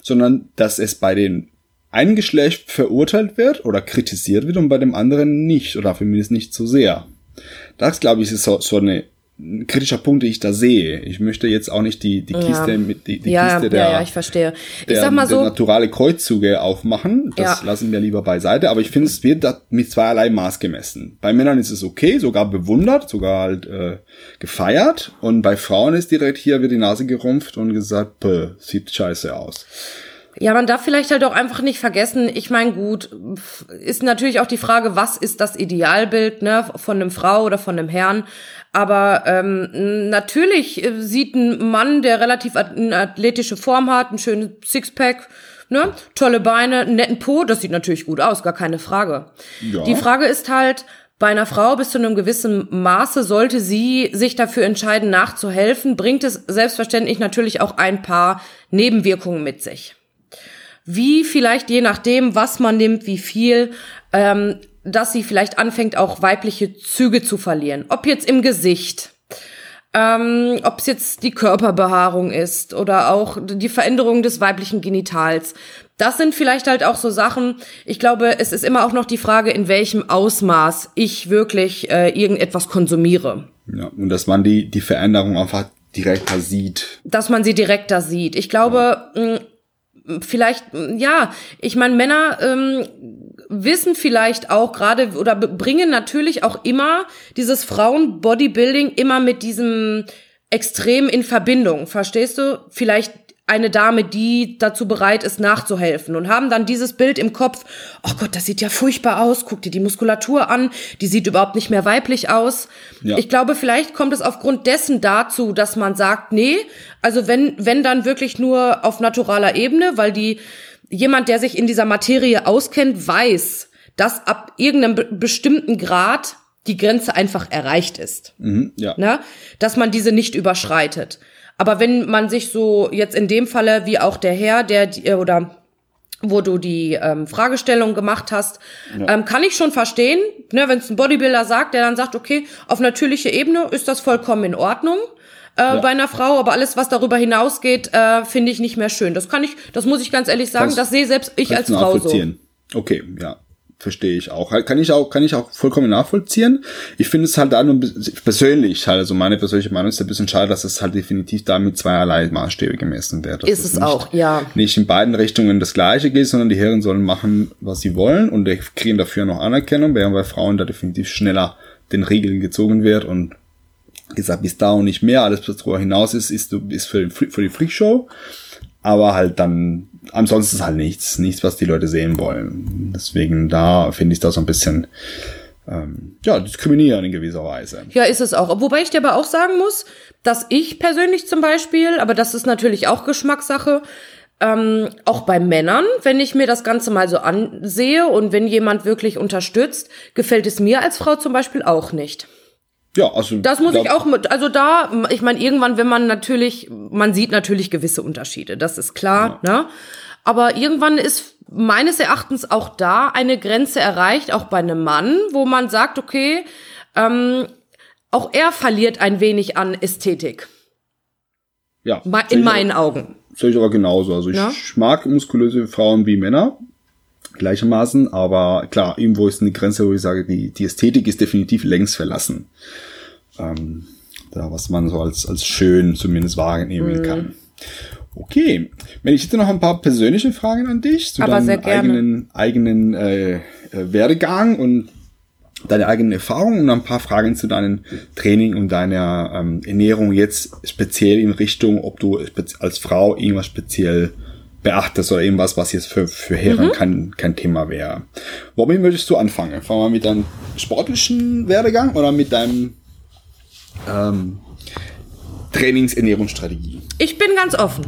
sondern dass es bei den einen Geschlecht verurteilt wird oder kritisiert wird und bei dem anderen nicht oder zumindest nicht so sehr. Das, glaube ich, ist so, so eine ein kritischer Punkt, den ich da sehe. Ich möchte jetzt auch nicht die, die Kiste mit die, die ja, Kiste der, ja, ja, ich verstehe. Ich der, sag mal so, naturale Kreuzzüge aufmachen. Das Ja. lassen wir lieber beiseite. Aber ich finde, es wird da mit zweierlei Maß gemessen. Bei Männern ist es okay, sogar bewundert, sogar halt äh, gefeiert. Und bei Frauen ist direkt hier wird die Nase gerumpft und gesagt, sieht scheiße aus. Ja, man darf vielleicht halt auch einfach nicht vergessen, ich meine, gut, ist natürlich auch die Frage, was ist das Idealbild, ne, von einem Frau oder von einem Herrn. Aber ähm, natürlich äh, sieht ein Mann, der relativ at- eine athletische Form hat, einen schönen Sixpack, ne, tolle Beine, einen netten Po, das sieht natürlich gut aus, gar keine Frage. Ja. Die Frage ist halt, bei einer Frau bis zu einem gewissen Maße sollte sie sich dafür entscheiden, nachzuhelfen, bringt es selbstverständlich natürlich auch ein paar Nebenwirkungen mit sich wie vielleicht je nachdem, was man nimmt, wie viel, ähm, dass sie vielleicht anfängt, auch weibliche Züge zu verlieren. Ob jetzt im Gesicht, ähm, ob es jetzt die Körperbehaarung ist oder auch die Veränderung des weiblichen Genitals. Das sind vielleicht halt auch so Sachen. Ich glaube, es ist immer auch noch die Frage, in welchem Ausmaß ich wirklich äh, irgendetwas konsumiere. Ja, und dass man die, die Veränderung einfach direkter sieht. dass man sie direkter sieht. Ich glaube, mh, vielleicht, ja, ich meine, Männer ähm, wissen vielleicht auch gerade oder bringen natürlich auch immer dieses Frauen-Bodybuilding immer mit diesem Extrem in Verbindung. Verstehst du? Vielleicht eine Dame, die dazu bereit ist, nachzuhelfen und haben dann dieses Bild im Kopf, oh Gott, das sieht ja furchtbar aus, guck dir die Muskulatur an, die sieht überhaupt nicht mehr weiblich aus. Ja. Ich glaube, vielleicht kommt es aufgrund dessen dazu, dass man sagt, nee, also wenn, wenn dann wirklich nur auf naturaler Ebene, weil die, jemand, der sich in dieser Materie auskennt, weiß, dass ab irgendeinem be bestimmten Grad die Grenze einfach erreicht ist Mhm, ja. ne? dass man diese nicht überschreitet. Aber wenn man sich so jetzt in dem Falle wie auch der Herr, der die, oder wo du die ähm, Fragestellung gemacht hast, ja. ähm, kann ich schon verstehen, ne, wenn es ein Bodybuilder sagt, der dann sagt, okay, auf natürlicher Ebene ist das vollkommen in Ordnung äh, ja. bei einer Frau, aber alles, was darüber hinausgeht, äh, finde ich nicht mehr schön. Das kann ich, das muss ich ganz ehrlich sagen, das sehe selbst ich als Frau so. Okay, ja. Verstehe ich auch. Kann ich auch, kann ich auch vollkommen nachvollziehen. Ich finde es halt da nur persönlich, halt, also meine persönliche Meinung ist ein bisschen schade, dass es halt definitiv da mit zweierlei Maßstäbe gemessen wird. Ist es, es auch, ja. Nicht in beiden Richtungen das Gleiche geht, sondern die Herren sollen machen, was sie wollen und kriegen dafür noch Anerkennung, während bei Frauen da definitiv schneller den Regeln gezogen wird und gesagt, bis da und nicht mehr, alles was darüber hinaus ist, ist, ist für, für die Freakshow aber halt dann ansonsten ist halt nichts, nichts, was die Leute sehen wollen. Deswegen da finde ich das so ein bisschen ähm, ja diskriminieren in gewisser Weise. Ja, ist es auch. Wobei ich dir aber auch sagen muss, dass ich persönlich zum Beispiel, aber das ist natürlich auch Geschmackssache, ähm, auch bei Männern, wenn ich mir das Ganze mal so ansehe und wenn jemand wirklich unterstützt, gefällt es mir als Frau zum Beispiel auch nicht. Ja, also das muss ich auch mit, also da, ich meine, irgendwann, wenn man natürlich, man sieht natürlich gewisse Unterschiede, das ist klar, ja. ne? Aber irgendwann ist meines Erachtens auch da eine Grenze erreicht, auch bei einem Mann, wo man sagt, okay, ähm, auch er verliert ein wenig an Ästhetik. Ja. In meinen auch, Augen. Sehe ich aber genauso. Also ich ja? mag muskulöse Frauen wie Männer gleichermaßen, aber klar, irgendwo ist eine Grenze, wo ich sage, die, die Ästhetik ist definitiv längst verlassen. Ähm, da, was man so als, als schön zumindest wahrnehmen mhm. kann. Okay, wenn ich hätte noch ein paar persönliche Fragen an dich zu Aber deinem eigenen, eigenen äh, äh, Werdegang und deine eigenen Erfahrungen und ein paar Fragen zu deinem Training und deiner ähm, Ernährung jetzt speziell in Richtung, ob du als Frau irgendwas speziell beachtest oder irgendwas, was jetzt für, für Herren mhm. kein, kein Thema wäre. Womit möchtest du anfangen? Fangen wir mit deinem sportlichen Werdegang oder mit deinem ähm, Trainingsernährungsstrategie? Ich bin ganz offen.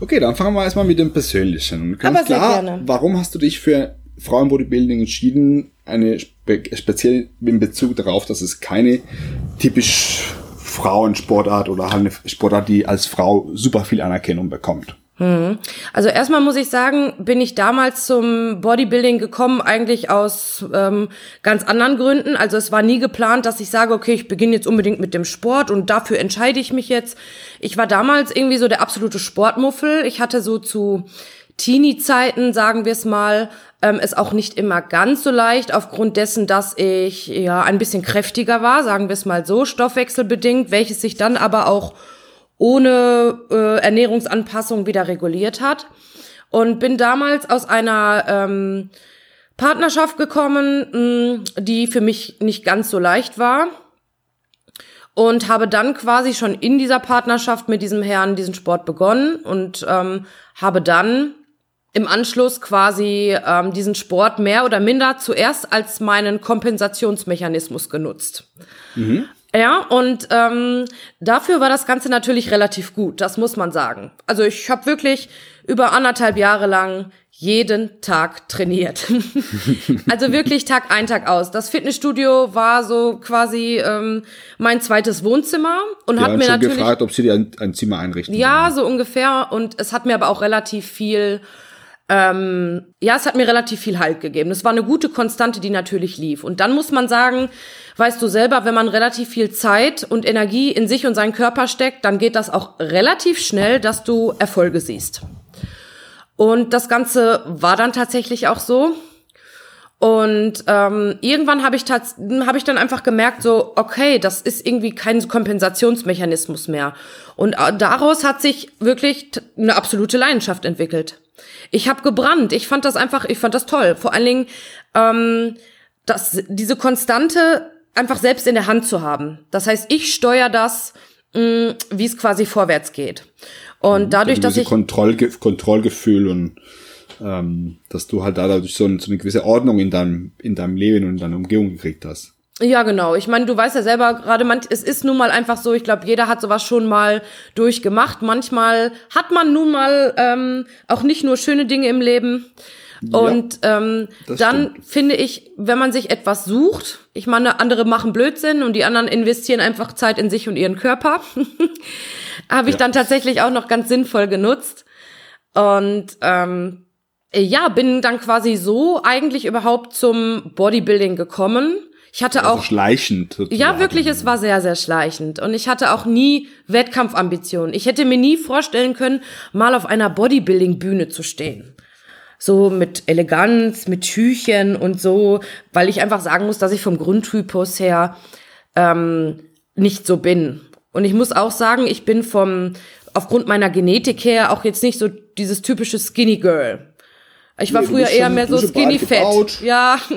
Okay, dann fangen wir erstmal mit dem Persönlichen. Ganz Aber klar, gerne. warum hast du dich für Frauenbodybuilding entschieden? Eine spe speziell in Bezug darauf, dass es keine typisch Frauensportart oder halt eine Sportart, die als Frau super viel Anerkennung bekommt. Hm. Also erstmal muss ich sagen, bin ich damals zum Bodybuilding gekommen, eigentlich aus ähm, ganz anderen Gründen. Also es war nie geplant, dass ich sage, okay, ich beginne jetzt unbedingt mit dem Sport und dafür entscheide ich mich jetzt. Ich war damals irgendwie so der absolute Sportmuffel. Ich hatte so zu Teenie-Zeiten, sagen wir es mal, ähm, es auch nicht immer ganz so leicht, aufgrund dessen, dass ich ja ein bisschen kräftiger war, sagen wir es mal so, stoffwechselbedingt, welches sich dann aber auch ohne äh, Ernährungsanpassung wieder reguliert hat. Und bin damals aus einer ähm, Partnerschaft gekommen, mh, die für mich nicht ganz so leicht war. Und habe dann quasi schon in dieser Partnerschaft mit diesem Herrn diesen Sport begonnen und ähm, habe dann im Anschluss quasi ähm, diesen Sport mehr oder minder zuerst als meinen Kompensationsmechanismus genutzt. Mhm. Ja, und ähm, dafür war das Ganze natürlich relativ gut, das muss man sagen. Also ich habe wirklich über anderthalb Jahre lang jeden Tag trainiert. also wirklich Tag ein, Tag aus. Das Fitnessstudio war so quasi ähm, mein zweites Wohnzimmer und hat mir schon natürlich gefragt, ob sie dir ein, ein Zimmer einrichten. Ja, können. so ungefähr. Und es hat mir aber auch relativ viel ähm, ja, es hat mir relativ viel Halt gegeben. Es war eine gute Konstante, die natürlich lief. Und dann muss man sagen, weißt du selber, wenn man relativ viel Zeit und Energie in sich und seinen Körper steckt, dann geht das auch relativ schnell, dass du Erfolge siehst. Und das Ganze war dann tatsächlich auch so. Und ähm, irgendwann habe ich, hab ich dann einfach gemerkt, so, okay, das ist irgendwie kein Kompensationsmechanismus mehr. Und äh, daraus hat sich wirklich eine absolute Leidenschaft entwickelt. Ich habe gebrannt. Ich fand das einfach, ich fand das toll. Vor allen Dingen, ähm, das, diese Konstante einfach selbst in der Hand zu haben. Das heißt, ich steuere das, mh, wie es quasi vorwärts geht. Und mhm. dadurch, dass ich Kontrollge Kontrollgefühl und ähm, dass du halt dadurch so, so eine gewisse Ordnung in deinem in deinem Leben und in deiner Umgebung gekriegt hast. Ja, genau. Ich meine, du weißt ja selber gerade, man, es ist nun mal einfach so, ich glaube, jeder hat sowas schon mal durchgemacht. Manchmal hat man nun mal ähm, auch nicht nur schöne Dinge im Leben. Und ähm, dann stimmt. finde ich, wenn man sich etwas sucht, ich meine, andere machen Blödsinn und die anderen investieren einfach Zeit in sich und ihren Körper, habe ich ja. dann tatsächlich auch noch ganz sinnvoll genutzt. Und ähm, ja, bin dann quasi so eigentlich überhaupt zum Bodybuilding gekommen. Ich hatte also auch schleichend. Sozusagen. Ja, wirklich, es war sehr, sehr schleichend. Und ich hatte auch nie Wettkampfambitionen. Ich hätte mir nie vorstellen können, mal auf einer Bodybuilding-Bühne zu stehen so mit Eleganz, mit Schüchen und so, weil ich einfach sagen muss, dass ich vom Grundtypus her ähm, nicht so bin. Und ich muss auch sagen, ich bin vom aufgrund meiner Genetik her auch jetzt nicht so dieses typische Skinny Girl. Ich war nee, früher eher mehr so Skinny Fett. Ja.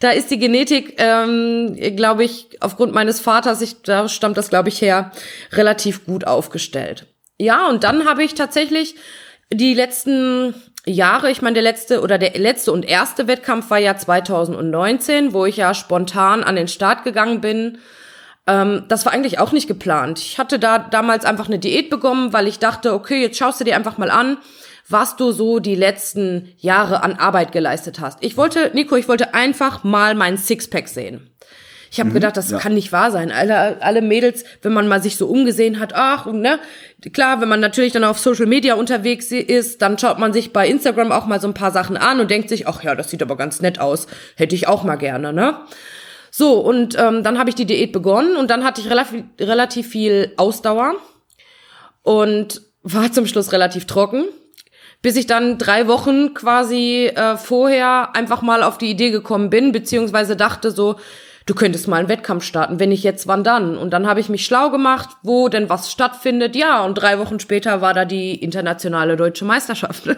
da ist die Genetik, ähm, glaube ich, aufgrund meines Vaters, ich, da stammt das, glaube ich, her, relativ gut aufgestellt. Ja, und dann habe ich tatsächlich die letzten Jahre, ich meine, der letzte oder der letzte und erste Wettkampf war ja 2019, wo ich ja spontan an den Start gegangen bin. Ähm, das war eigentlich auch nicht geplant. Ich hatte da damals einfach eine Diät bekommen, weil ich dachte, okay, jetzt schaust du dir einfach mal an, was du so die letzten Jahre an Arbeit geleistet hast. Ich wollte, Nico, ich wollte einfach mal meinen Sixpack sehen. Ich habe mhm, gedacht, das ja. kann nicht wahr sein. Alle, alle Mädels, wenn man mal sich so umgesehen hat, ach, ne, klar, wenn man natürlich dann auf Social Media unterwegs ist, dann schaut man sich bei Instagram auch mal so ein paar Sachen an und denkt sich, ach ja, das sieht aber ganz nett aus, hätte ich auch mal gerne, ne? So, und ähm, dann habe ich die Diät begonnen und dann hatte ich relativ, relativ viel Ausdauer und war zum Schluss relativ trocken, bis ich dann drei Wochen quasi äh, vorher einfach mal auf die Idee gekommen bin, beziehungsweise dachte so, du könntest mal einen Wettkampf starten. Wenn nicht jetzt, wann dann? Und dann habe ich mich schlau gemacht, wo denn was stattfindet. Ja, und drei Wochen später war da die internationale deutsche Meisterschaft.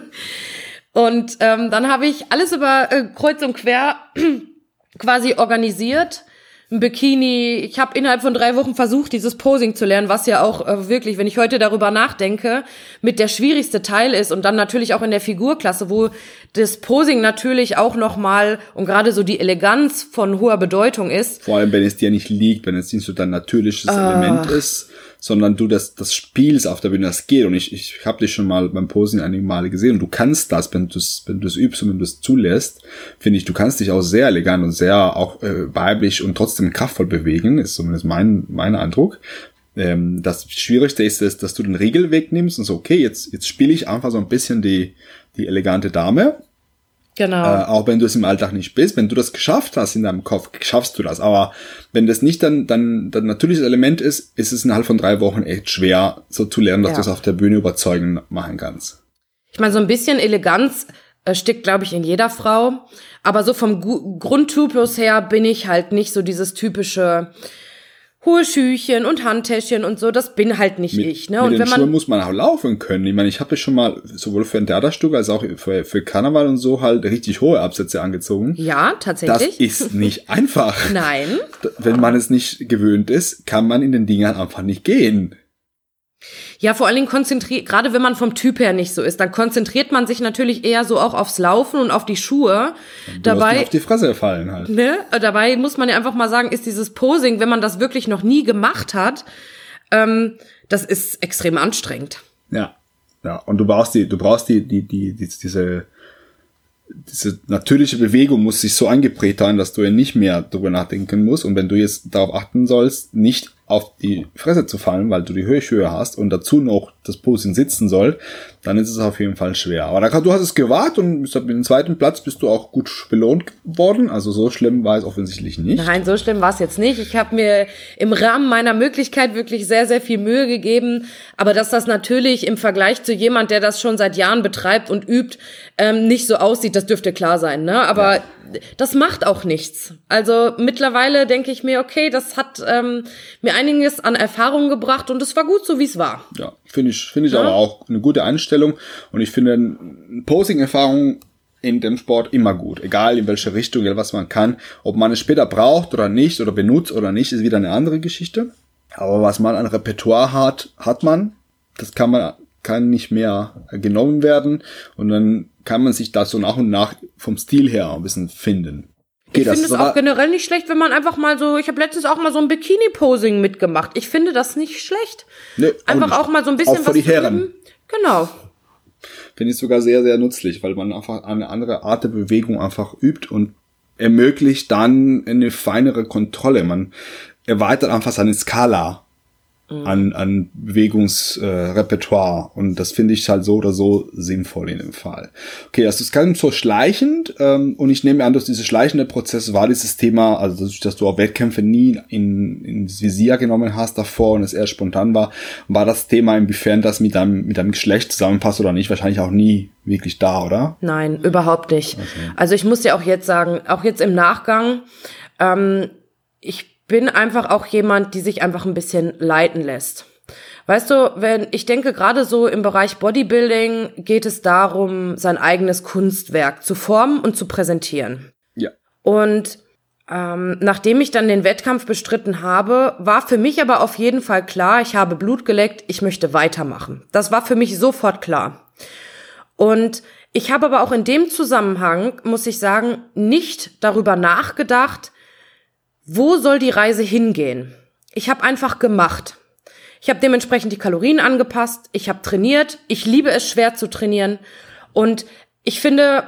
Und ähm, dann habe ich alles über äh, kreuz und quer quasi organisiert ein Bikini. Ich habe innerhalb von drei Wochen versucht, dieses Posing zu lernen, was ja auch äh, wirklich, wenn ich heute darüber nachdenke, mit der schwierigste Teil ist und dann natürlich auch in der Figurklasse, wo das Posing natürlich auch noch mal und gerade so die Eleganz von hoher Bedeutung ist. Vor allem, wenn es dir nicht liegt, wenn es nicht so dein natürliches ah. Element ist sondern du das, das spielst auf der Bühne, das geht. Und ich, ich habe dich schon mal beim Posing einige Male gesehen und du kannst das, wenn du es wenn du's übst und wenn du es zulässt, finde ich, du kannst dich auch sehr elegant und sehr auch äh, weiblich und trotzdem kraftvoll bewegen, ist zumindest mein, mein Eindruck. Ähm, das Schwierigste ist es, dass du den Riegel wegnimmst und so, okay, jetzt, jetzt spiele ich einfach so ein bisschen die, die elegante Dame Genau. Äh, auch wenn du es im Alltag nicht bist, wenn du das geschafft hast in deinem Kopf, schaffst du das. Aber wenn das nicht dann, dann, dann natürliches Element ist, ist es innerhalb von drei Wochen echt schwer, so zu lernen, dass ja. du es auf der Bühne überzeugend machen kannst. Ich meine, so ein bisschen Eleganz äh, steckt, glaube ich, in jeder Frau. Aber so vom Grundtypus her bin ich halt nicht so dieses typische, hohe Schüchen und Handtäschchen und so, das bin halt nicht mit, ich. Ne? Mit und den wenn man Schuhen muss man auch laufen können. Ich meine, ich habe schon mal sowohl für ein Theaterstück als auch für, für Karneval und so halt richtig hohe Absätze angezogen. Ja, tatsächlich. Das ist nicht einfach. Nein. Wenn man es nicht gewöhnt ist, kann man in den Dingern einfach nicht gehen. Ja, vor allen Dingen konzentriert, gerade wenn man vom Typ her nicht so ist, dann konzentriert man sich natürlich eher so auch aufs Laufen und auf die Schuhe. Du dabei auf die Fresse fallen halt. Ne? Dabei muss man ja einfach mal sagen, ist dieses Posing, wenn man das wirklich noch nie gemacht hat, ähm, das ist extrem anstrengend. Ja, ja. Und du brauchst die, du brauchst die, die, die, die diese diese natürliche Bewegung muss sich so eingeprägt haben, dass du ja nicht mehr darüber nachdenken musst. Und wenn du jetzt darauf achten sollst, nicht auf die Fresse zu fallen, weil du die Höhe hast und dazu noch das Posing sitzen soll, dann ist es auf jeden Fall schwer. Aber da, du hast es gewahrt und mit dem zweiten Platz bist du auch gut belohnt worden. Also so schlimm war es offensichtlich nicht. Nein, so schlimm war es jetzt nicht. Ich habe mir im Rahmen meiner Möglichkeit wirklich sehr, sehr viel Mühe gegeben. Aber dass das natürlich im Vergleich zu jemand, der das schon seit Jahren betreibt und übt, ähm, nicht so aussieht, das dürfte klar sein. Ne? Aber ja das macht auch nichts. Also mittlerweile denke ich mir, okay, das hat ähm, mir einiges an Erfahrung gebracht und es war gut so, wie es war. Ja, finde ich, finde ich ja. aber auch eine gute Einstellung und ich finde Posing-Erfahrung in dem Sport immer gut, egal in welche Richtung, was man kann. Ob man es später braucht oder nicht oder benutzt oder nicht, ist wieder eine andere Geschichte. Aber was man an Repertoire hat, hat man. Das kann man kann nicht mehr genommen werden und dann kann man sich da so nach und nach vom Stil her ein bisschen finden. Geht ich finde es auch generell nicht schlecht, wenn man einfach mal so, ich habe letztens auch mal so ein Bikini-Posing mitgemacht. Ich finde das nicht schlecht. Nee, einfach auch mal so ein bisschen auch für was die Herren. Genau. Finde ich sogar sehr, sehr nützlich, weil man einfach eine andere Art der Bewegung einfach übt und ermöglicht dann eine feinere Kontrolle. Man erweitert einfach seine Skala. An, an Bewegungsrepertoire. Äh, und das finde ich halt so oder so sinnvoll in dem Fall. Okay, das ist ganz so schleichend. Ähm, und ich nehme an, dass dieser schleichende Prozess war dieses Thema, also dass du auch Wettkämpfe nie in, ins Visier genommen hast davor und es eher spontan war, war das Thema, inwiefern das mit deinem, mit deinem Geschlecht zusammenpasst oder nicht, wahrscheinlich auch nie wirklich da, oder? Nein, überhaupt nicht. Okay. Also ich muss dir auch jetzt sagen, auch jetzt im Nachgang, ähm, ich bin einfach auch jemand, die sich einfach ein bisschen leiten lässt. Weißt du, wenn ich denke gerade so im Bereich Bodybuilding geht es darum, sein eigenes Kunstwerk zu formen und zu präsentieren. Ja. Und ähm, nachdem ich dann den Wettkampf bestritten habe, war für mich aber auf jeden Fall klar, ich habe Blut geleckt, ich möchte weitermachen. Das war für mich sofort klar. Und ich habe aber auch in dem Zusammenhang, muss ich sagen, nicht darüber nachgedacht, wo soll die Reise hingehen? Ich habe einfach gemacht. Ich habe dementsprechend die Kalorien angepasst, ich habe trainiert, ich liebe es schwer zu trainieren und ich finde,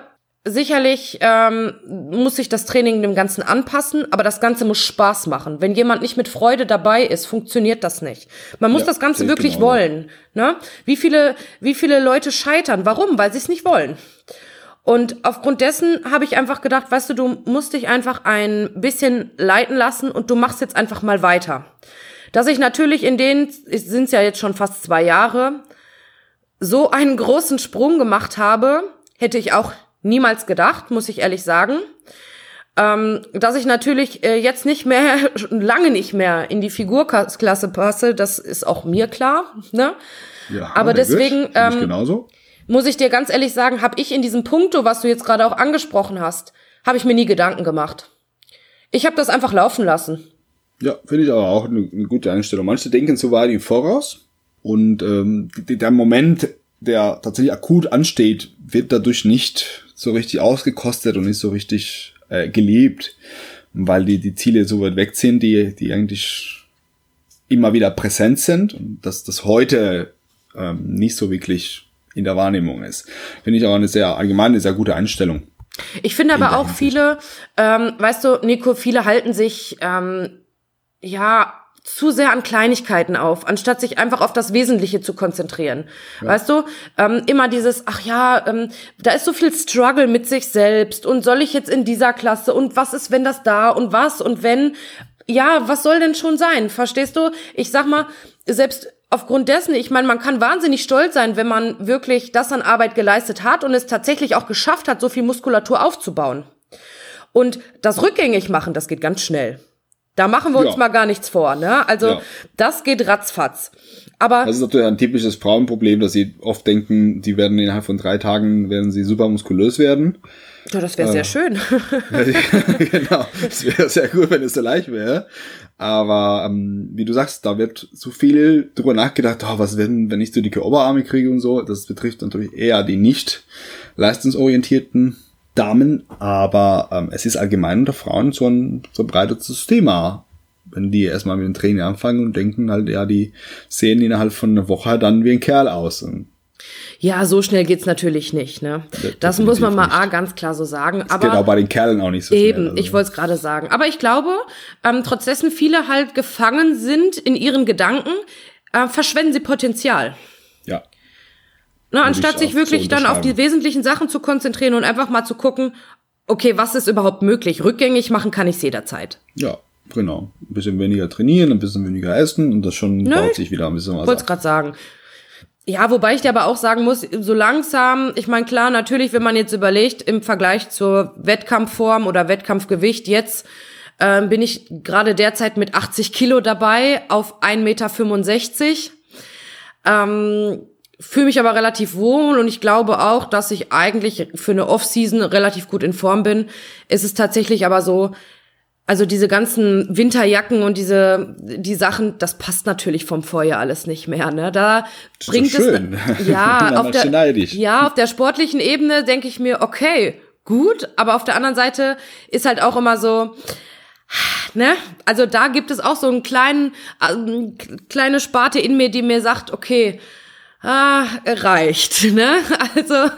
sicherlich ähm, muss sich das Training dem Ganzen anpassen, aber das Ganze muss Spaß machen. Wenn jemand nicht mit Freude dabei ist, funktioniert das nicht. Man muss ja, das Ganze wirklich genau. wollen. Ne? Wie viele, wie viele Leute scheitern? Warum? Weil sie es nicht wollen. Und aufgrund dessen habe ich einfach gedacht, weißt du, du musst dich einfach ein bisschen leiten lassen und du machst jetzt einfach mal weiter. Dass ich natürlich in denen, sind es ja jetzt schon fast zwei Jahre, so einen großen Sprung gemacht habe, hätte ich auch niemals gedacht, muss ich ehrlich sagen. Ähm, dass ich natürlich äh, jetzt nicht mehr, lange nicht mehr in die Figurklasse passe, das ist auch mir klar. Ne? Ja, aber deswegen ähm, genauso muss ich dir ganz ehrlich sagen, habe ich in diesem Punkto, was du jetzt gerade auch angesprochen hast, habe ich mir nie Gedanken gemacht. Ich habe das einfach laufen lassen. Ja, finde ich aber auch eine, eine, gute Einstellung. Manche denken so weit im Voraus und ähm, der Moment, der tatsächlich akut ansteht, wird dadurch nicht so richtig ausgekostet und nicht so richtig äh, gelebt, weil die, die Ziele so weit weg sind, die, die eigentlich immer wieder präsent sind und dass das heute ähm, nicht so wirklich in der Wahrnehmung ist. Finde ich aber eine sehr allgemein eine sehr gute Einstellung. Ich finde aber auch viele, ähm, weißt du, Nico, viele halten sich ähm, ja zu sehr an Kleinigkeiten auf, anstatt sich einfach auf das Wesentliche zu konzentrieren. Ja. Weißt du, ähm, immer dieses, ach ja, ähm, da ist so viel Struggle mit sich selbst und soll ich jetzt in dieser Klasse und was ist, wenn das da und was und wenn, ja, was soll denn schon sein? Verstehst du? Ich sag mal, selbst aufgrund dessen, ich meine, man kann wahnsinnig stolz sein, wenn man wirklich das an Arbeit geleistet hat und es tatsächlich auch geschafft hat, so viel Muskulatur aufzubauen. Und das rückgängig machen, das geht ganz schnell. Da machen wir uns ja. mal gar nichts vor, ne? Also, ja. das geht ratzfatz. Aber. Das ist natürlich ein typisches Frauenproblem, dass sie oft denken, die werden innerhalb von drei Tagen, werden sie super muskulös werden. Ja, das wäre äh, sehr schön. genau. Das wäre sehr gut, wenn es so leicht wäre. Aber ähm, wie du sagst, da wird so viel drüber nachgedacht, oh, was wenn, wenn ich so dicke Oberarme kriege und so. Das betrifft natürlich eher die nicht leistungsorientierten Damen, aber ähm, es ist allgemein unter Frauen so ein verbreitetes Thema. Wenn die erstmal mit dem Training anfangen und denken halt, ja, die sehen innerhalb von einer Woche dann wie ein Kerl aus. Und ja, so schnell geht's natürlich nicht, ne? Das, das muss man mal A, ganz klar so sagen. Das aber geht auch bei den Kerlen auch nicht so Eben, schnell, also. ich wollte es gerade sagen. Aber ich glaube, ähm, trotz dessen viele halt gefangen sind in ihren Gedanken, äh, verschwenden sie Potenzial. Ja. Ne, anstatt sich wirklich so dann auf die wesentlichen Sachen zu konzentrieren und einfach mal zu gucken, okay, was ist überhaupt möglich? Rückgängig machen kann ich jederzeit. Ja, genau. Ein bisschen weniger trainieren, ein bisschen weniger essen und das schon Nö, baut sich wieder ein bisschen was Ich wollte es gerade sagen. Ja, wobei ich dir aber auch sagen muss, so langsam, ich meine, klar, natürlich, wenn man jetzt überlegt, im Vergleich zur Wettkampfform oder Wettkampfgewicht, jetzt äh, bin ich gerade derzeit mit 80 Kilo dabei auf 1,65 Meter. Ähm, Fühle mich aber relativ wohl und ich glaube auch, dass ich eigentlich für eine Off-Season relativ gut in Form bin. Es ist tatsächlich aber so, also diese ganzen Winterjacken und diese die Sachen, das passt natürlich vom Vorjahr alles nicht mehr. Ne? Da bringt es schön. ja auf der ja auf der sportlichen Ebene denke ich mir okay gut, aber auf der anderen Seite ist halt auch immer so ne also da gibt es auch so einen kleinen äh, kleine Sparte in mir, die mir sagt okay ah, reicht. Ne? Also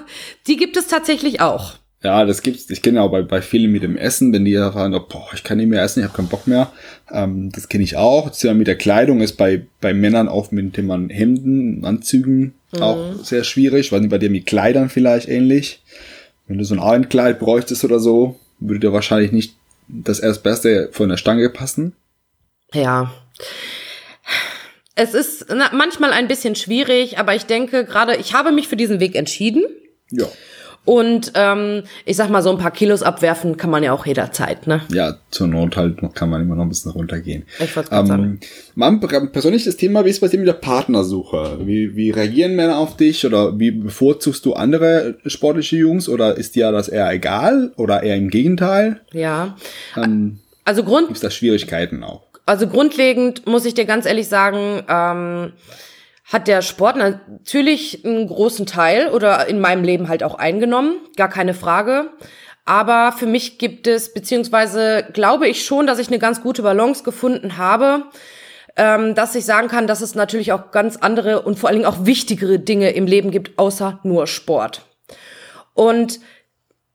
die gibt es tatsächlich auch. Ja, das gibt's. Ich kenne auch bei, bei vielen mit dem Essen, wenn die sagen, oh, boah, ich kann nicht mehr essen, ich habe keinen Bock mehr. Ähm, das kenne ich auch. Das ja mit der Kleidung ist bei, bei Männern auch mit dem Thema Hemden, Anzügen mhm. auch sehr schwierig. Nicht, bei dir mit Kleidern vielleicht ähnlich. Wenn du so ein Abendkleid bräuchtest oder so, würde dir wahrscheinlich nicht das erstbeste von der Stange passen. Ja. Es ist manchmal ein bisschen schwierig, aber ich denke gerade, ich habe mich für diesen Weg entschieden. Ja. Und ähm, ich sag mal, so ein paar Kilos abwerfen kann man ja auch jederzeit, ne? Ja, zur Not halt kann man immer noch ein bisschen runtergehen. Ich wollte ähm, sagen. Mein persönliches Thema, wie ist bei dir mit der Partnersuche? Wie, wie reagieren Männer auf dich oder wie bevorzugst du andere sportliche Jungs oder ist dir das eher egal oder eher im Gegenteil? Ja. Ähm, also Grund. Gibt da Schwierigkeiten auch? Also grundlegend muss ich dir ganz ehrlich sagen, ähm, hat der Sport natürlich einen großen Teil oder in meinem Leben halt auch eingenommen, gar keine Frage. Aber für mich gibt es, beziehungsweise glaube ich schon, dass ich eine ganz gute Balance gefunden habe, ähm, dass ich sagen kann, dass es natürlich auch ganz andere und vor allen Dingen auch wichtigere Dinge im Leben gibt, außer nur Sport. Und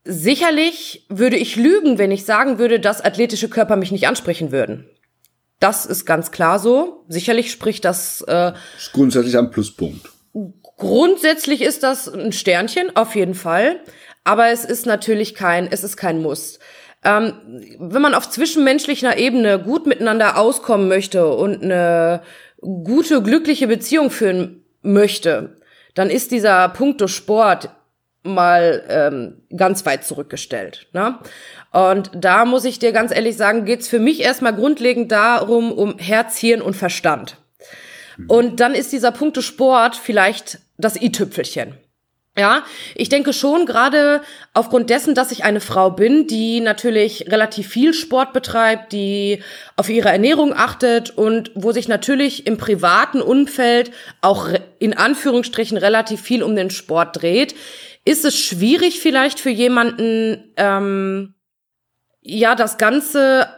sicherlich würde ich lügen, wenn ich sagen würde, dass athletische Körper mich nicht ansprechen würden. Das ist ganz klar so. Sicherlich spricht das. Äh, ist grundsätzlich ein Pluspunkt. Grundsätzlich ist das ein Sternchen, auf jeden Fall. Aber es ist natürlich kein, es ist kein Muss. Ähm, wenn man auf zwischenmenschlicher Ebene gut miteinander auskommen möchte und eine gute, glückliche Beziehung führen möchte, dann ist dieser Punkto Sport mal ähm, ganz weit zurückgestellt. Ne? Und da muss ich dir ganz ehrlich sagen, geht's für mich erstmal grundlegend darum, um Herz, Hirn und Verstand. Und dann ist dieser Punkte Sport vielleicht das i-Tüpfelchen. Ja, ich denke schon, gerade aufgrund dessen, dass ich eine Frau bin, die natürlich relativ viel Sport betreibt, die auf ihre Ernährung achtet und wo sich natürlich im privaten Umfeld auch in Anführungsstrichen relativ viel um den Sport dreht, ist es schwierig vielleicht für jemanden, ähm, ja, das Ganze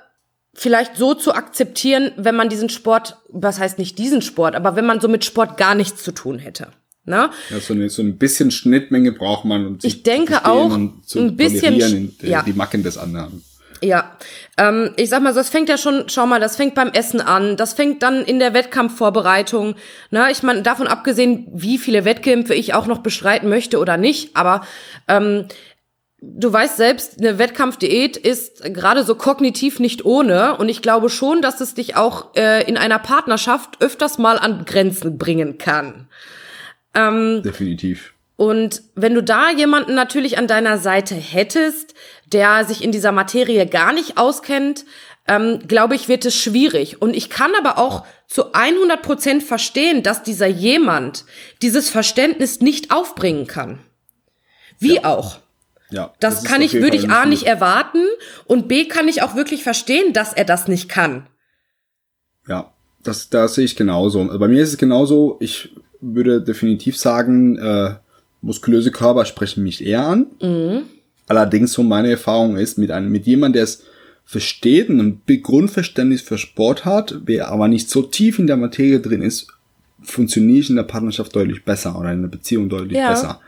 vielleicht so zu akzeptieren, wenn man diesen Sport, was heißt nicht diesen Sport, aber wenn man so mit Sport gar nichts zu tun hätte. Na? Ja, so, eine, so ein bisschen Schnittmenge braucht man, um ich denke auch ein bisschen in, äh, ja. die Macken des anderen. Ja, ähm, ich sag mal, das fängt ja schon, schau mal, das fängt beim Essen an, das fängt dann in der Wettkampfvorbereitung. Na, ich meine, davon abgesehen, wie viele Wettkämpfe ich auch noch bestreiten möchte oder nicht, aber ähm, du weißt selbst, eine Wettkampfdiät ist gerade so kognitiv nicht ohne. Und ich glaube schon, dass es dich auch äh, in einer Partnerschaft öfters mal an Grenzen bringen kann. Ähm, Definitiv. Und wenn du da jemanden natürlich an deiner Seite hättest, der sich in dieser Materie gar nicht auskennt, ähm, glaube ich, wird es schwierig. Und ich kann aber auch zu 100 Prozent verstehen, dass dieser jemand dieses Verständnis nicht aufbringen kann. Wie ja. auch. Ja, das, das kann ich, würde ich A nicht erwarten und B kann ich auch wirklich verstehen, dass er das nicht kann. Ja, das, das sehe ich genauso. Also bei mir ist es genauso, ich würde definitiv sagen, äh, muskulöse Körper sprechen mich eher an. Mhm. Allerdings, so meine Erfahrung ist, mit einem, mit jemandem, der es versteht und ein Grundverständnis für Sport hat, wer aber nicht so tief in der Materie drin ist, funktioniere ich in der Partnerschaft deutlich besser oder in der Beziehung deutlich ja. besser.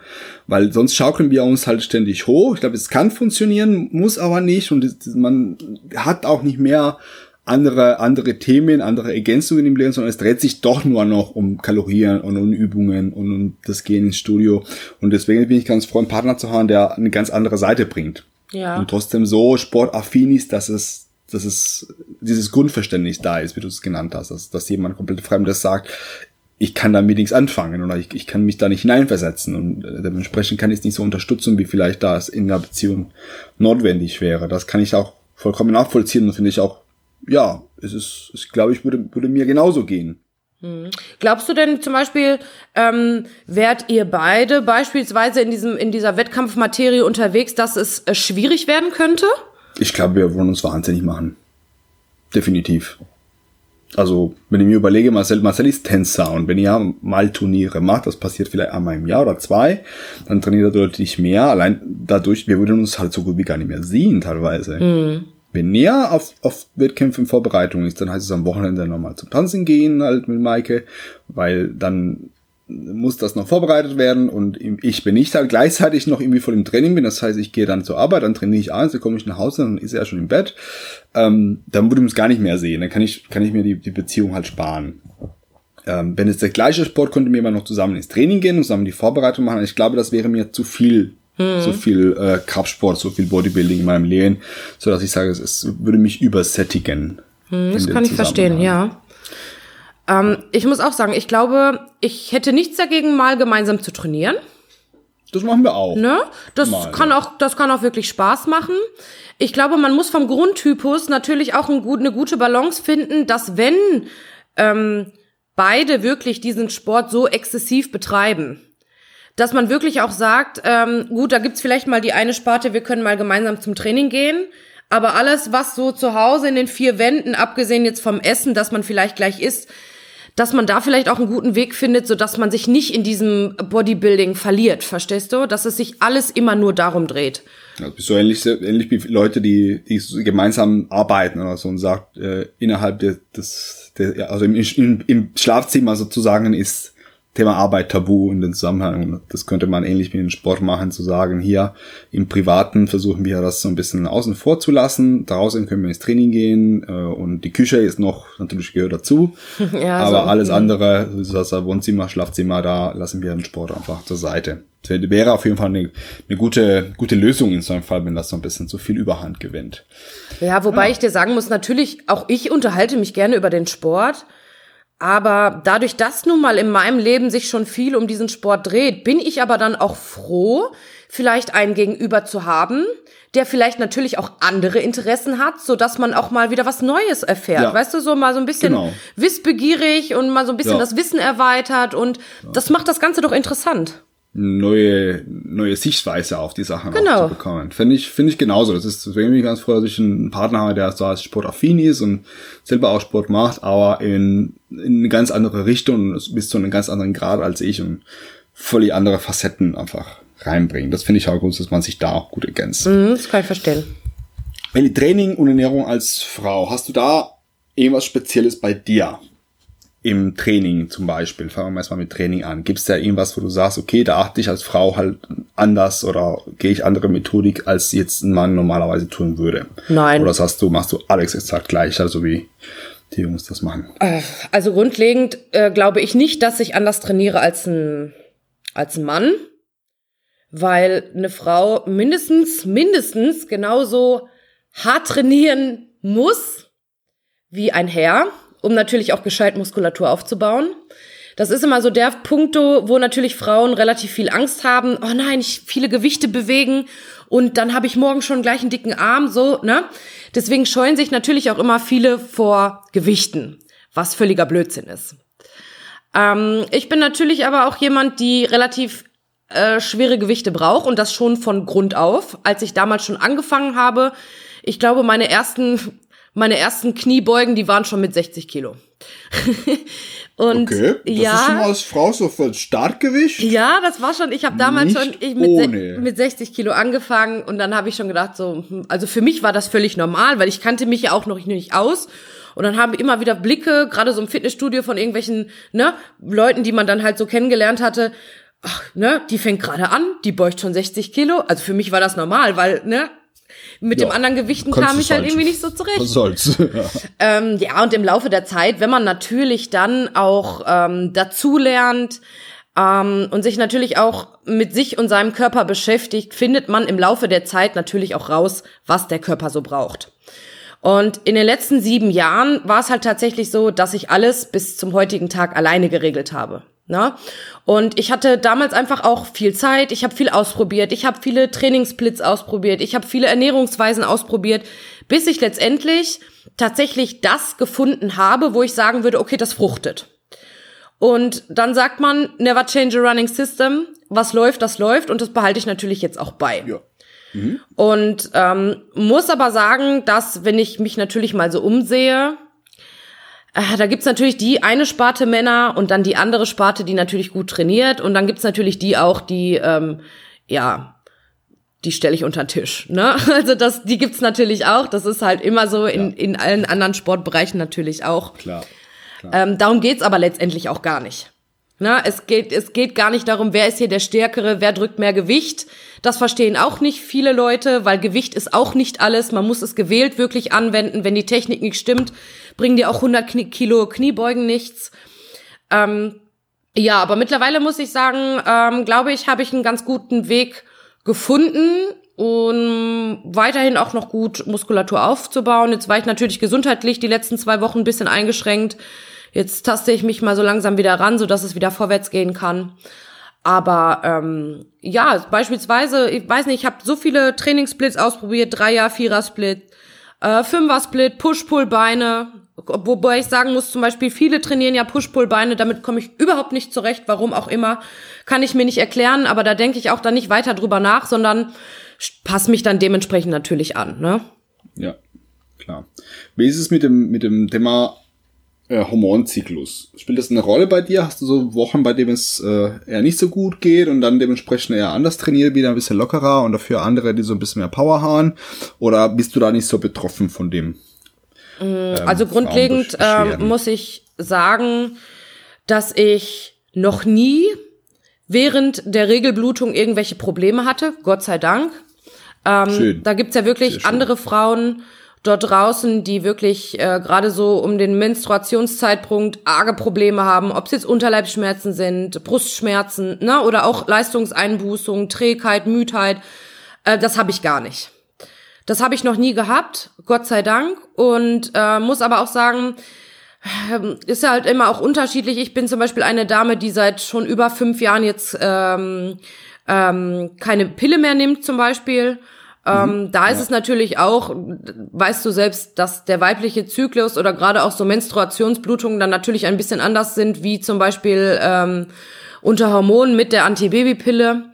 Weil sonst schaukeln wir uns halt ständig hoch. Ich glaube, es kann funktionieren, muss aber nicht und man hat auch nicht mehr andere, andere Themen, andere Ergänzungen im Leben, sondern es dreht sich doch nur noch um Kalorien und um Übungen und um das Gehen ins Studio. Und deswegen bin ich ganz froh, einen Partner zu haben, der eine ganz andere Seite bringt. Ja. Und trotzdem so sportaffin ist, dass es dass es dieses Grundverständnis da ist, wie du es genannt hast, dass, dass jemand komplett Fremdes sagt, ich kann damit nichts anfangen oder ich, ich kann mich da nicht hineinversetzen und äh, dementsprechend kann ich es nicht so unterstützen, wie vielleicht das in einer Beziehung notwendig wäre. Das kann ich auch vollkommen nachvollziehen und finde ich auch, ja, es ist, ich glaube, ich würde, würde mir genauso gehen. Hm. Glaubst du denn zum Beispiel, ähm, wärt ihr beide beispielsweise in diesem in dieser Wettkampfmaterie unterwegs, dass es äh, schwierig werden könnte? Ich glaube, wir wollen uns wahnsinnig machen. Definitiv. Also, wenn ich mir überlege, Marcel, Marcel ist Tänzer und wenn ihr mal Turniere macht, das passiert vielleicht einmal im Jahr oder zwei, dann trainiert er deutlich mehr. Allein dadurch, wir würden uns halt so gut wie gar nicht mehr sehen teilweise. Mhm. Wenn er auf, auf Wettkämpfe in Vorbereitung ist, dann heißt es am Wochenende nochmal zum Tanzen gehen halt mit Maike, weil dann muss das noch vorbereitet werden und ich bin nicht halt gleichzeitig noch irgendwie voll im Training bin. Das heißt, ich gehe dann zur Arbeit, dann trainiere ich abends, dann komme ich nach Hause, dann ist er schon im Bett. Ähm, dann würde man es gar nicht mehr sehen. Dann kann ich, kann ich mir die, die Beziehung halt sparen. Ähm, wenn es der gleiche Sport, könnte mir immer noch zusammen ins Training gehen und zusammen die Vorbereitung machen. Ich glaube, das wäre mir zu viel hm. so viel äh, Kraftsport, so viel Bodybuilding in meinem Leben, so dass ich sage, es, es würde mich übersättigen. Hm, das kann ich verstehen, ja. Ähm, ich muss auch sagen, ich glaube, ich hätte nichts dagegen, mal gemeinsam zu trainieren. Das machen wir auch. Ne? Das mal, kann auch, das kann auch wirklich Spaß machen. Ich glaube, man muss vom Grundtypus natürlich auch ein gut, eine gute Balance finden, dass wenn ähm, beide wirklich diesen Sport so exzessiv betreiben, dass man wirklich auch sagt, ähm, gut, da gibt's vielleicht mal die eine Sparte, wir können mal gemeinsam zum Training gehen, aber alles, was so zu Hause in den vier Wänden, abgesehen jetzt vom Essen, dass man vielleicht gleich isst, dass man da vielleicht auch einen guten Weg findet, so dass man sich nicht in diesem Bodybuilding verliert, verstehst du? Dass es sich alles immer nur darum dreht. Ja, bist so ähnlich, ähnlich wie Leute, die, die gemeinsam arbeiten oder so und sagt, äh, innerhalb des, des, also im, im Schlafzimmer sozusagen ist Thema Arbeit tabu in den Zusammenhang. Das könnte man ähnlich wie in Sport machen, zu sagen, hier im Privaten versuchen wir das so ein bisschen außen vor zu lassen. Draußen können wir ins Training gehen äh, und die Küche ist noch, natürlich gehört dazu. ja, aber so, alles andere, das Wohnzimmer, Schlafzimmer, da lassen wir den Sport einfach zur Seite. Das wäre auf jeden Fall eine, eine gute, gute Lösung in so einem Fall, wenn das so ein bisschen zu viel Überhand gewinnt. Ja, wobei ja. ich dir sagen muss, natürlich, auch ich unterhalte mich gerne über den Sport. Aber dadurch, dass nun mal in meinem Leben sich schon viel um diesen Sport dreht, bin ich aber dann auch froh, vielleicht einen Gegenüber zu haben, der vielleicht natürlich auch andere Interessen hat, so dass man auch mal wieder was Neues erfährt. Ja. Weißt du, so mal so ein bisschen genau. wissbegierig und mal so ein bisschen ja. das Wissen erweitert und ja. das macht das Ganze doch interessant neue, neue Sichtweise auf die Sachen genau. zu bekommen. Finde ich, finde ich genauso. Das ist deswegen bin ich ganz froh, dass ich einen Partner habe, der so als sportaffin ist und selber auch Sport macht, aber in, in eine ganz andere Richtung, bis zu einem ganz anderen Grad als ich und völlig andere Facetten einfach reinbringen. Das finde ich auch gut, dass man sich da auch gut ergänzt. Mhm, das kann ich verstehen. Wenn die Training und Ernährung als Frau, hast du da irgendwas Spezielles bei dir? Im Training zum Beispiel, fangen wir erstmal mit Training an. Gibt es da irgendwas, wo du sagst, okay, da achte ich als Frau halt anders oder gehe ich andere Methodik, als jetzt ein Mann normalerweise tun würde? Nein. Oder sagst du, machst du alles exakt gleich, also wie die Jungs das machen? Äh, also grundlegend äh, glaube ich nicht, dass ich anders trainiere als ein, als ein Mann, weil eine Frau mindestens, mindestens genauso hart trainieren muss wie ein Herr um natürlich auch gescheit Muskulatur aufzubauen. Das ist immer so der Punkt, wo natürlich Frauen relativ viel Angst haben. Oh nein, ich viele Gewichte bewegen und dann habe ich morgen schon gleich einen dicken Arm, so, ne? Deswegen scheuen sich natürlich auch immer viele vor Gewichten, was völliger Blödsinn ist. Ähm, ich bin natürlich aber auch jemand, die relativ äh, schwere Gewichte braucht und das schon von Grund auf. Als ich damals schon angefangen habe, ich glaube, meine ersten meine ersten Kniebeugen, die waren schon mit 60 Kilo. und okay, das ja, ist schon als Frau so voll Starkgewicht? Ja, das war schon, ich habe damals Nicht schon ich mit, mit 60 Kilo angefangen und dann habe ich schon gedacht, so, hm, also für mich war das völlig normal, weil ich kannte mich ja auch noch nicht aus. Und dann haben immer wieder Blicke, gerade so im Fitnessstudio von irgendwelchen ne, Leuten, die man dann halt so kennengelernt hatte, ach, ne, die fängt gerade an, die beugt schon 60 Kilo. Also für mich war das normal, weil, ne, mit ja, dem anderen Gewichten kam ich halt, halt irgendwie nicht so zurecht. Was soll's. ja. Ähm, ja, und im Laufe der Zeit, wenn man natürlich dann auch ähm, dazulernt ähm, und sich natürlich auch mit sich und seinem Körper beschäftigt, findet man im Laufe der Zeit natürlich auch raus, was der Körper so braucht. Und in den letzten sieben Jahren war es halt tatsächlich so, dass ich alles bis zum heutigen Tag alleine geregelt habe. Ne? Und ich hatte damals einfach auch viel Zeit, ich habe viel ausprobiert, ich habe viele Trainingssplits ausprobiert, ich habe viele Ernährungsweisen ausprobiert, bis ich letztendlich tatsächlich das gefunden habe, wo ich sagen würde, okay, das fruchtet. Und dann sagt man, never change a running system. Was läuft, das läuft und das behalte ich natürlich jetzt auch bei. Ja. Mhm. Und ähm, muss aber sagen, dass wenn ich mich natürlich mal so umsehe, da gibt's natürlich die eine Sparte Männer und dann die andere Sparte, die natürlich gut trainiert. Und dann gibt's natürlich die auch, die, ähm, ja, die stelle ich unter den Tisch. Ne? Also das, die gibt's natürlich auch. Das ist halt immer so in, ja. in allen anderen Sportbereichen natürlich auch. Klar. klar. Ähm, darum geht's aber letztendlich auch gar nicht. Na, es geht, es geht gar nicht darum, wer ist hier der Stärkere, wer drückt mehr Gewicht. Das verstehen auch nicht viele Leute, weil Gewicht ist auch nicht alles. Man muss es gewählt wirklich anwenden. Wenn die Technik nicht stimmt, bringen dir auch 100 Kilo Kniebeugen nichts. Ähm, ja, aber mittlerweile muss ich sagen, ähm, glaube ich, habe ich einen ganz guten Weg gefunden und weiterhin auch noch gut Muskulatur aufzubauen. Jetzt war ich natürlich gesundheitlich die letzten zwei Wochen ein bisschen eingeschränkt. Jetzt taste ich mich mal so langsam wieder ran, so dass es wieder vorwärts gehen kann. Aber ähm, ja, beispielsweise, ich weiß nicht, ich habe so viele Trainingssplits ausprobiert, Dreier, Vierer-Split, äh, Fünfer-Split, Push-Pull-Beine. Wobei ich sagen muss, zum Beispiel viele trainieren ja Push-Pull-Beine, damit komme ich überhaupt nicht zurecht, warum auch immer, kann ich mir nicht erklären, aber da denke ich auch dann nicht weiter drüber nach, sondern passe mich dann dementsprechend natürlich an, ne? Ja, klar. Wie ist es mit dem, mit dem Thema äh, Hormonzyklus. Spielt das eine Rolle bei dir? Hast du so Wochen, bei denen es äh, eher nicht so gut geht und dann dementsprechend eher anders trainiert, wieder ein bisschen lockerer und dafür andere, die so ein bisschen mehr Power haben? Oder bist du da nicht so betroffen von dem? Ähm, also grundlegend ähm, muss ich sagen, dass ich noch nie während der Regelblutung irgendwelche Probleme hatte, Gott sei Dank. Ähm, Schön. Da gibt's ja wirklich andere Frauen, dort draußen, die wirklich äh, gerade so um den Menstruationszeitpunkt arge Probleme haben, ob es jetzt Unterleibsschmerzen sind, Brustschmerzen, ne, oder auch Leistungseinbußung, Trägheit, Müdheit, äh, das habe ich gar nicht. Das habe ich noch nie gehabt, Gott sei Dank, und äh, muss aber auch sagen, ähm, ist ja halt immer auch unterschiedlich. Ich bin zum Beispiel eine Dame, die seit schon über fünf Jahren jetzt ähm, ähm, keine Pille mehr nimmt, zum Beispiel ähm, mhm. da ist ja. es natürlich auch, weißt du selbst, dass der weibliche Zyklus oder gerade auch so Menstruationsblutungen dann natürlich ein bisschen anders sind, wie zum Beispiel ähm, unter Hormonen mit der Antibabypille.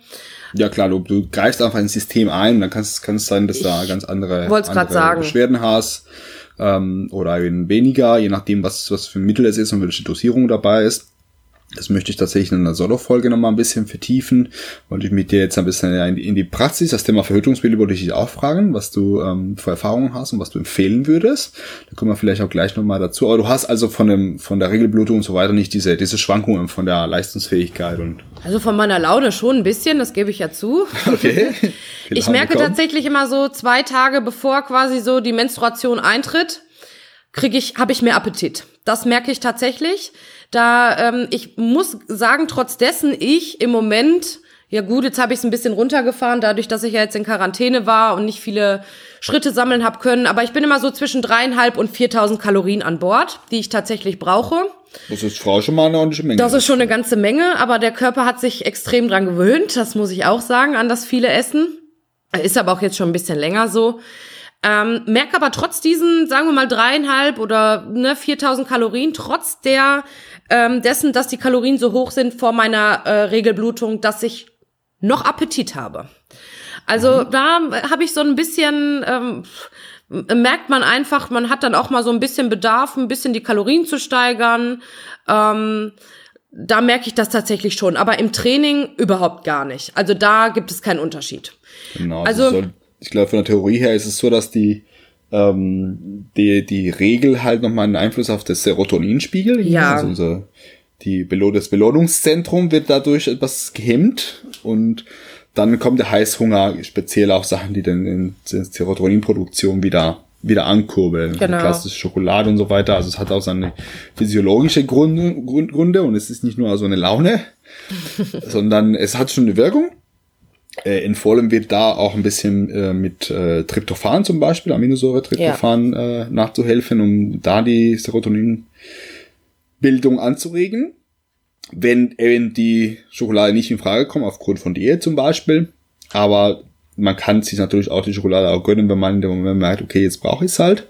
Ja klar, du, du greifst einfach ins System ein, dann kann es kann es sein, dass ich da ganz andere, andere Beschwerden hast ähm, oder eben weniger, je nachdem, was, was für ein Mittel es ist und welche Dosierung dabei ist. Das möchte ich tatsächlich in einer Solo-Folge nochmal ein bisschen vertiefen. Wollte ich mit dir jetzt ein bisschen in die Praxis, das Thema Verhütungsmittel wollte ich dich auch fragen, was du ähm, für Erfahrungen hast und was du empfehlen würdest. Da kommen wir vielleicht auch gleich nochmal dazu. Aber du hast also von dem, von der Regelblutung und so weiter nicht diese, diese Schwankungen von der Leistungsfähigkeit und. Also von meiner Laune schon ein bisschen, das gebe ich ja zu. Okay. ich merke tatsächlich immer so zwei Tage bevor quasi so die Menstruation eintritt, kriege ich, habe ich mehr Appetit. Das merke ich tatsächlich. Da ähm, ich muss sagen, trotz dessen ich im Moment ja gut, jetzt habe ich es ein bisschen runtergefahren, dadurch, dass ich ja jetzt in Quarantäne war und nicht viele Schritte sammeln habe können. Aber ich bin immer so zwischen dreieinhalb und 4.000 Kalorien an Bord, die ich tatsächlich brauche. Das ist Frau schon mal eine ordentliche Menge. Das ist schon eine ganze Menge, aber der Körper hat sich extrem dran gewöhnt. Das muss ich auch sagen, an das viele Essen. Ist aber auch jetzt schon ein bisschen länger so. Ähm, merke aber trotz diesen, sagen wir mal, dreieinhalb oder ne, 4000 Kalorien, trotz der ähm, dessen, dass die Kalorien so hoch sind vor meiner äh, Regelblutung, dass ich noch Appetit habe. Also mhm. da habe ich so ein bisschen, ähm, merkt man einfach, man hat dann auch mal so ein bisschen Bedarf, ein bisschen die Kalorien zu steigern. Ähm, da merke ich das tatsächlich schon, aber im Training überhaupt gar nicht. Also da gibt es keinen Unterschied. Genau. Also, soll, ich glaube, von der Theorie her ist es so, dass die ähm, die, die Regel halt nochmal einen Einfluss auf das Serotoninspiegel. Ja. Also unser, die Belohnungszentrum wird dadurch etwas gehemmt und dann kommt der Heißhunger, speziell auch Sachen, die dann in der Serotoninproduktion wieder wieder ankurbeln. Genau. Klassische Schokolade und so weiter. Also es hat auch seine physiologische Gründe, Gründe und es ist nicht nur so eine Laune, sondern es hat schon eine Wirkung. Äh, in Vollem wird da auch ein bisschen äh, mit äh, Tryptophan zum Beispiel, Aminosäure Tryptophan ja. nachzuhelfen, um da die Serotoninbildung anzuregen. Wenn eben die Schokolade nicht in Frage kommt, aufgrund von Diät zum Beispiel, aber man kann sich natürlich auch die Schokolade auch gönnen, wenn man in dem Moment merkt, okay, jetzt brauche ich es halt.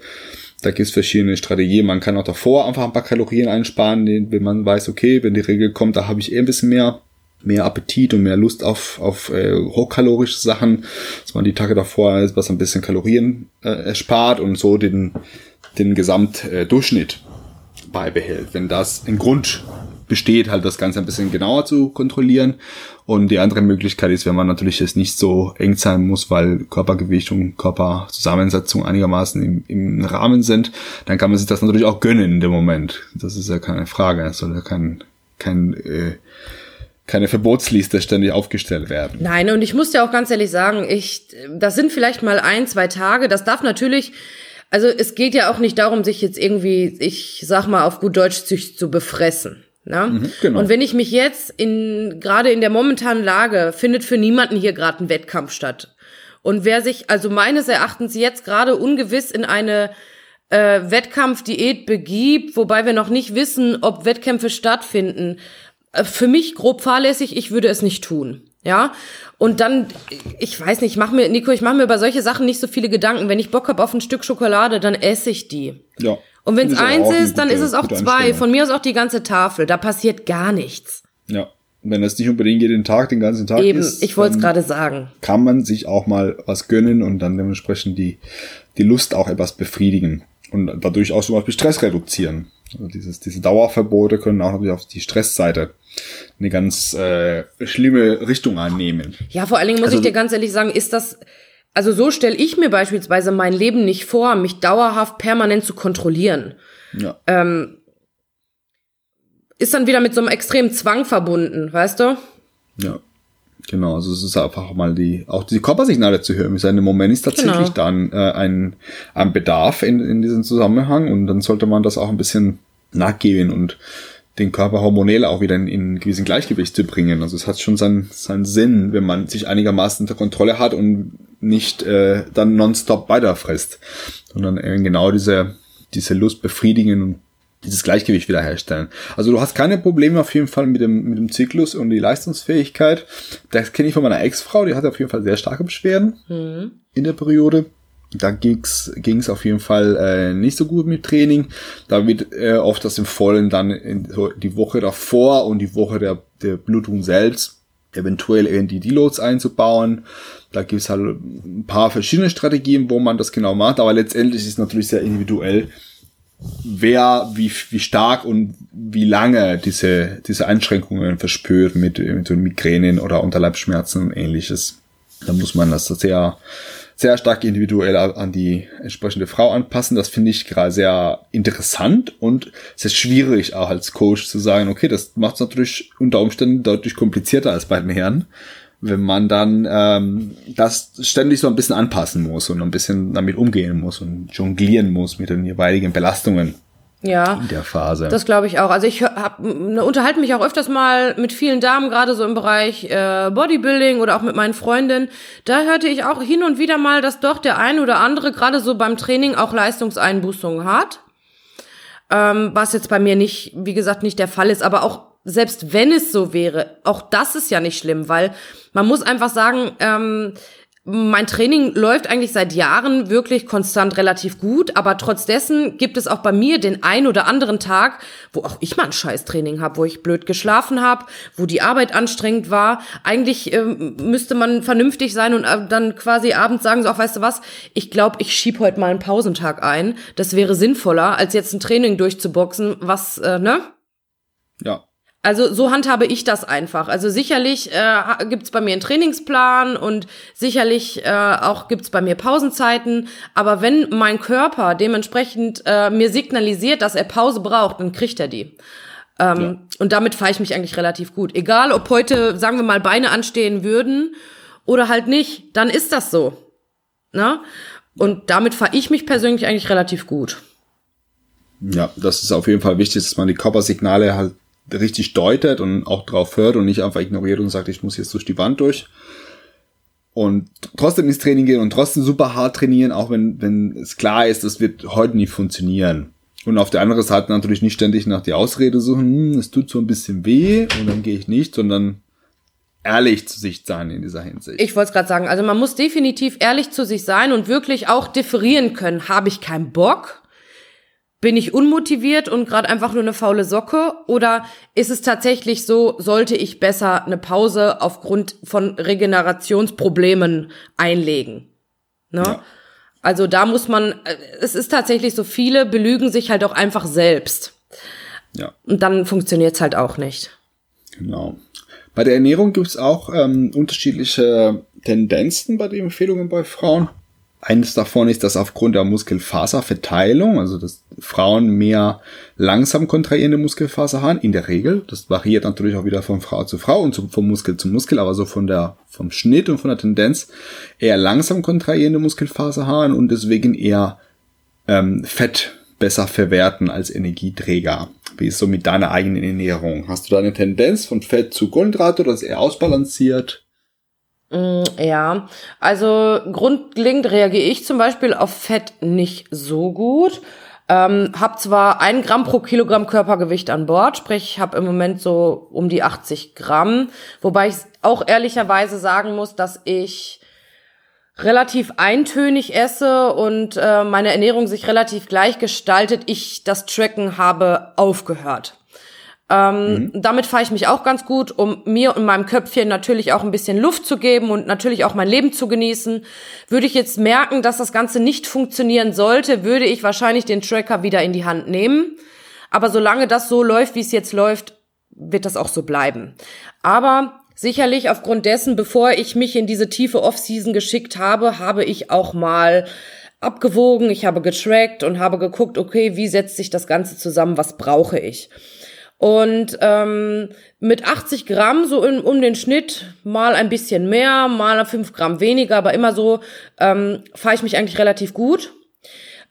Da gibt es verschiedene Strategien. Man kann auch davor einfach ein paar Kalorien einsparen, wenn man weiß, okay, wenn die Regel kommt, da habe ich eh ein bisschen mehr mehr Appetit und mehr Lust auf, auf äh, hochkalorische Sachen, dass man die Tage davor was ein bisschen Kalorien äh, erspart und so den, den Gesamtdurchschnitt äh, beibehält. Wenn das ein Grund besteht, halt das Ganze ein bisschen genauer zu kontrollieren. Und die andere Möglichkeit ist, wenn man natürlich jetzt nicht so eng sein muss, weil Körpergewicht und Körperzusammensetzung einigermaßen im, im Rahmen sind, dann kann man sich das natürlich auch gönnen in dem Moment. Das ist ja keine Frage. Es soll ja kein kein äh, keine Verbotsliste ständig aufgestellt werden. Nein, und ich muss dir auch ganz ehrlich sagen, ich, das sind vielleicht mal ein, zwei Tage. Das darf natürlich, also es geht ja auch nicht darum, sich jetzt irgendwie, ich sag mal auf gut Deutsch, zu befressen. Ne? Mhm, genau. Und wenn ich mich jetzt in, gerade in der momentanen Lage, findet für niemanden hier gerade ein Wettkampf statt. Und wer sich also meines Erachtens jetzt gerade ungewiss in eine äh, Wettkampfdiät begibt, wobei wir noch nicht wissen, ob Wettkämpfe stattfinden, äh, für mich grob fahrlässig, ich würde es nicht tun. Ja, und dann, ich weiß nicht, ich mach mir, Nico, ich mache mir über solche Sachen nicht so viele Gedanken. Wenn ich Bock hab auf ein Stück Schokolade, dann esse ich die. Ja. Und wenn es eins ist, dann ist es auch zwei. Von mir aus auch die ganze Tafel. Da passiert gar nichts. Ja. Wenn das nicht unbedingt jeden Tag, den ganzen Tag Eben, ist. ich wollte es gerade sagen. Kann man sich auch mal was gönnen und dann dementsprechend die, die Lust auch etwas befriedigen. Und dadurch auch zum Beispiel Stress reduzieren. Also dieses, diese Dauerverbote können auch natürlich auf die Stressseite eine ganz äh, schlimme Richtung annehmen. Ja, vor allen Dingen muss also, ich dir ganz ehrlich sagen, ist das, also so stelle ich mir beispielsweise mein Leben nicht vor, mich dauerhaft permanent zu kontrollieren. Ja. Ähm, ist dann wieder mit so einem extremen Zwang verbunden, weißt du? Ja. Genau, also es ist einfach mal die, auch die Körpersignale zu hören. Im Moment ist tatsächlich genau. dann äh, ein, ein Bedarf in, in diesem Zusammenhang und dann sollte man das auch ein bisschen nachgeben und den Körper hormonell auch wieder in, in gewissen Gleichgewicht zu bringen. Also es hat schon seinen, seinen Sinn, wenn man sich einigermaßen unter Kontrolle hat und nicht äh, dann nonstop weiterfrisst, sondern genau diese, diese Lust befriedigen und dieses Gleichgewicht wiederherstellen. Also du hast keine Probleme auf jeden Fall mit dem, mit dem Zyklus und die Leistungsfähigkeit. Das kenne ich von meiner Ex-Frau, die hatte auf jeden Fall sehr starke Beschwerden mhm. in der Periode. Da ging's ging's auf jeden Fall äh, nicht so gut mit Training. Da wird äh, oft das empfohlen, dann in, so die Woche davor und die Woche der, der Blutung selbst eventuell irgendwie Deloads einzubauen. Da gibt's halt ein paar verschiedene Strategien, wo man das genau macht, aber letztendlich ist es natürlich sehr individuell, wer wie, wie stark und wie lange diese, diese Einschränkungen verspürt mit, mit Migränen oder Unterleibsschmerzen und ähnliches. Da muss man das sehr, sehr stark individuell an die entsprechende Frau anpassen. Das finde ich gerade sehr interessant und es ist schwierig auch als Coach zu sagen, okay, das macht es natürlich unter Umständen deutlich komplizierter als bei den Herren wenn man dann ähm, das ständig so ein bisschen anpassen muss und ein bisschen damit umgehen muss und jonglieren muss mit den jeweiligen Belastungen. Ja, in der Phase. Das glaube ich auch. Also ich hab, ne, unterhalte mich auch öfters mal mit vielen Damen, gerade so im Bereich äh, Bodybuilding oder auch mit meinen Freundinnen. Da hörte ich auch hin und wieder mal, dass doch der ein oder andere gerade so beim Training auch Leistungseinbußungen hat. Ähm, was jetzt bei mir nicht, wie gesagt, nicht der Fall ist, aber auch selbst wenn es so wäre, auch das ist ja nicht schlimm, weil man muss einfach sagen, ähm, mein Training läuft eigentlich seit Jahren wirklich konstant relativ gut, aber trotz dessen gibt es auch bei mir den ein oder anderen Tag, wo auch ich mal ein Scheißtraining habe, wo ich blöd geschlafen habe, wo die Arbeit anstrengend war. Eigentlich ähm, müsste man vernünftig sein und äh, dann quasi abends sagen, so, ach, weißt du was, ich glaube, ich schieb heute mal einen Pausentag ein. Das wäre sinnvoller, als jetzt ein Training durchzuboxen, was, äh, ne? Ja, also so handhabe ich das einfach. Also sicherlich äh, gibt es bei mir einen Trainingsplan und sicherlich äh, auch gibt es bei mir Pausenzeiten. Aber wenn mein Körper dementsprechend äh, mir signalisiert, dass er Pause braucht, dann kriegt er die. Ähm, ja. Und damit fahre ich mich eigentlich relativ gut. Egal, ob heute, sagen wir mal, Beine anstehen würden oder halt nicht, dann ist das so. Na? Und damit fahre ich mich persönlich eigentlich relativ gut. Ja, das ist auf jeden Fall wichtig, dass man die Körpersignale halt richtig deutet und auch drauf hört und nicht einfach ignoriert und sagt, ich muss jetzt durch die Wand durch. Und trotzdem ins Training gehen und trotzdem super hart trainieren, auch wenn, wenn es klar ist, das wird heute nicht funktionieren. Und auf der anderen Seite natürlich nicht ständig nach die Ausrede suchen, hm, es tut so ein bisschen weh und dann gehe ich nicht, sondern ehrlich zu sich sein in dieser Hinsicht. Ich wollte es gerade sagen, also man muss definitiv ehrlich zu sich sein und wirklich auch differieren können. Habe ich keinen Bock? Bin ich unmotiviert und gerade einfach nur eine faule Socke? Oder ist es tatsächlich so, sollte ich besser eine Pause aufgrund von Regenerationsproblemen einlegen? Ne? Ja. Also da muss man, äh, es ist tatsächlich so, viele belügen sich halt auch einfach selbst. Ja. Und dann funktioniert's halt auch nicht. Genau. Bei der Ernährung gibt's auch ähm, unterschiedliche Tendenzen bei den Empfehlungen bei Frauen. Eines davon ist, dass aufgrund der Muskelfaserverteilung, also dass Frauen mehr langsam kontrahierende Muskelfaser haben, in der Regel. Das variiert natürlich auch wieder von Frau zu Frau und vom Muskel zu Muskel, aber so von der, vom Schnitt und von der Tendenz eher langsam kontrahierende Muskelfaser haben und deswegen eher ähm, Fett besser verwerten als Energieträger. Wie ist so mit deiner eigenen Ernährung? Hast du da eine Tendenz von Fett zu Kohlenhydrate oder ist eher ausbalanciert? Mm, ja, also grundlegend reagiere ich zum Beispiel auf Fett nicht so gut. Ähm, hab zwar ein Gramm pro Kilogramm Körpergewicht an Bord, sprich, habe im Moment so um die 80 Gramm, wobei ich auch ehrlicherweise sagen muss, dass ich relativ eintönig esse und äh, meine Ernährung sich relativ gleich gestaltet. Ich das Tracken habe aufgehört. Ähm, mhm. Damit fahre ich mich auch ganz gut, um mir und meinem Köpfchen natürlich auch ein bisschen Luft zu geben und natürlich auch mein Leben zu genießen. Würde ich jetzt merken, dass das Ganze nicht funktionieren sollte, würde ich wahrscheinlich den Tracker wieder in die Hand nehmen. Aber solange das so läuft, wie es jetzt läuft, wird das auch so bleiben. Aber sicherlich aufgrund dessen, bevor ich mich in diese tiefe Off-Season geschickt habe, habe ich auch mal abgewogen, ich habe getrackt und habe geguckt, okay, wie setzt sich das Ganze zusammen, was brauche ich? Und ähm, mit 80 Gramm so in, um den Schnitt, mal ein bisschen mehr, mal 5 Gramm weniger, aber immer so ähm, fahre ich mich eigentlich relativ gut.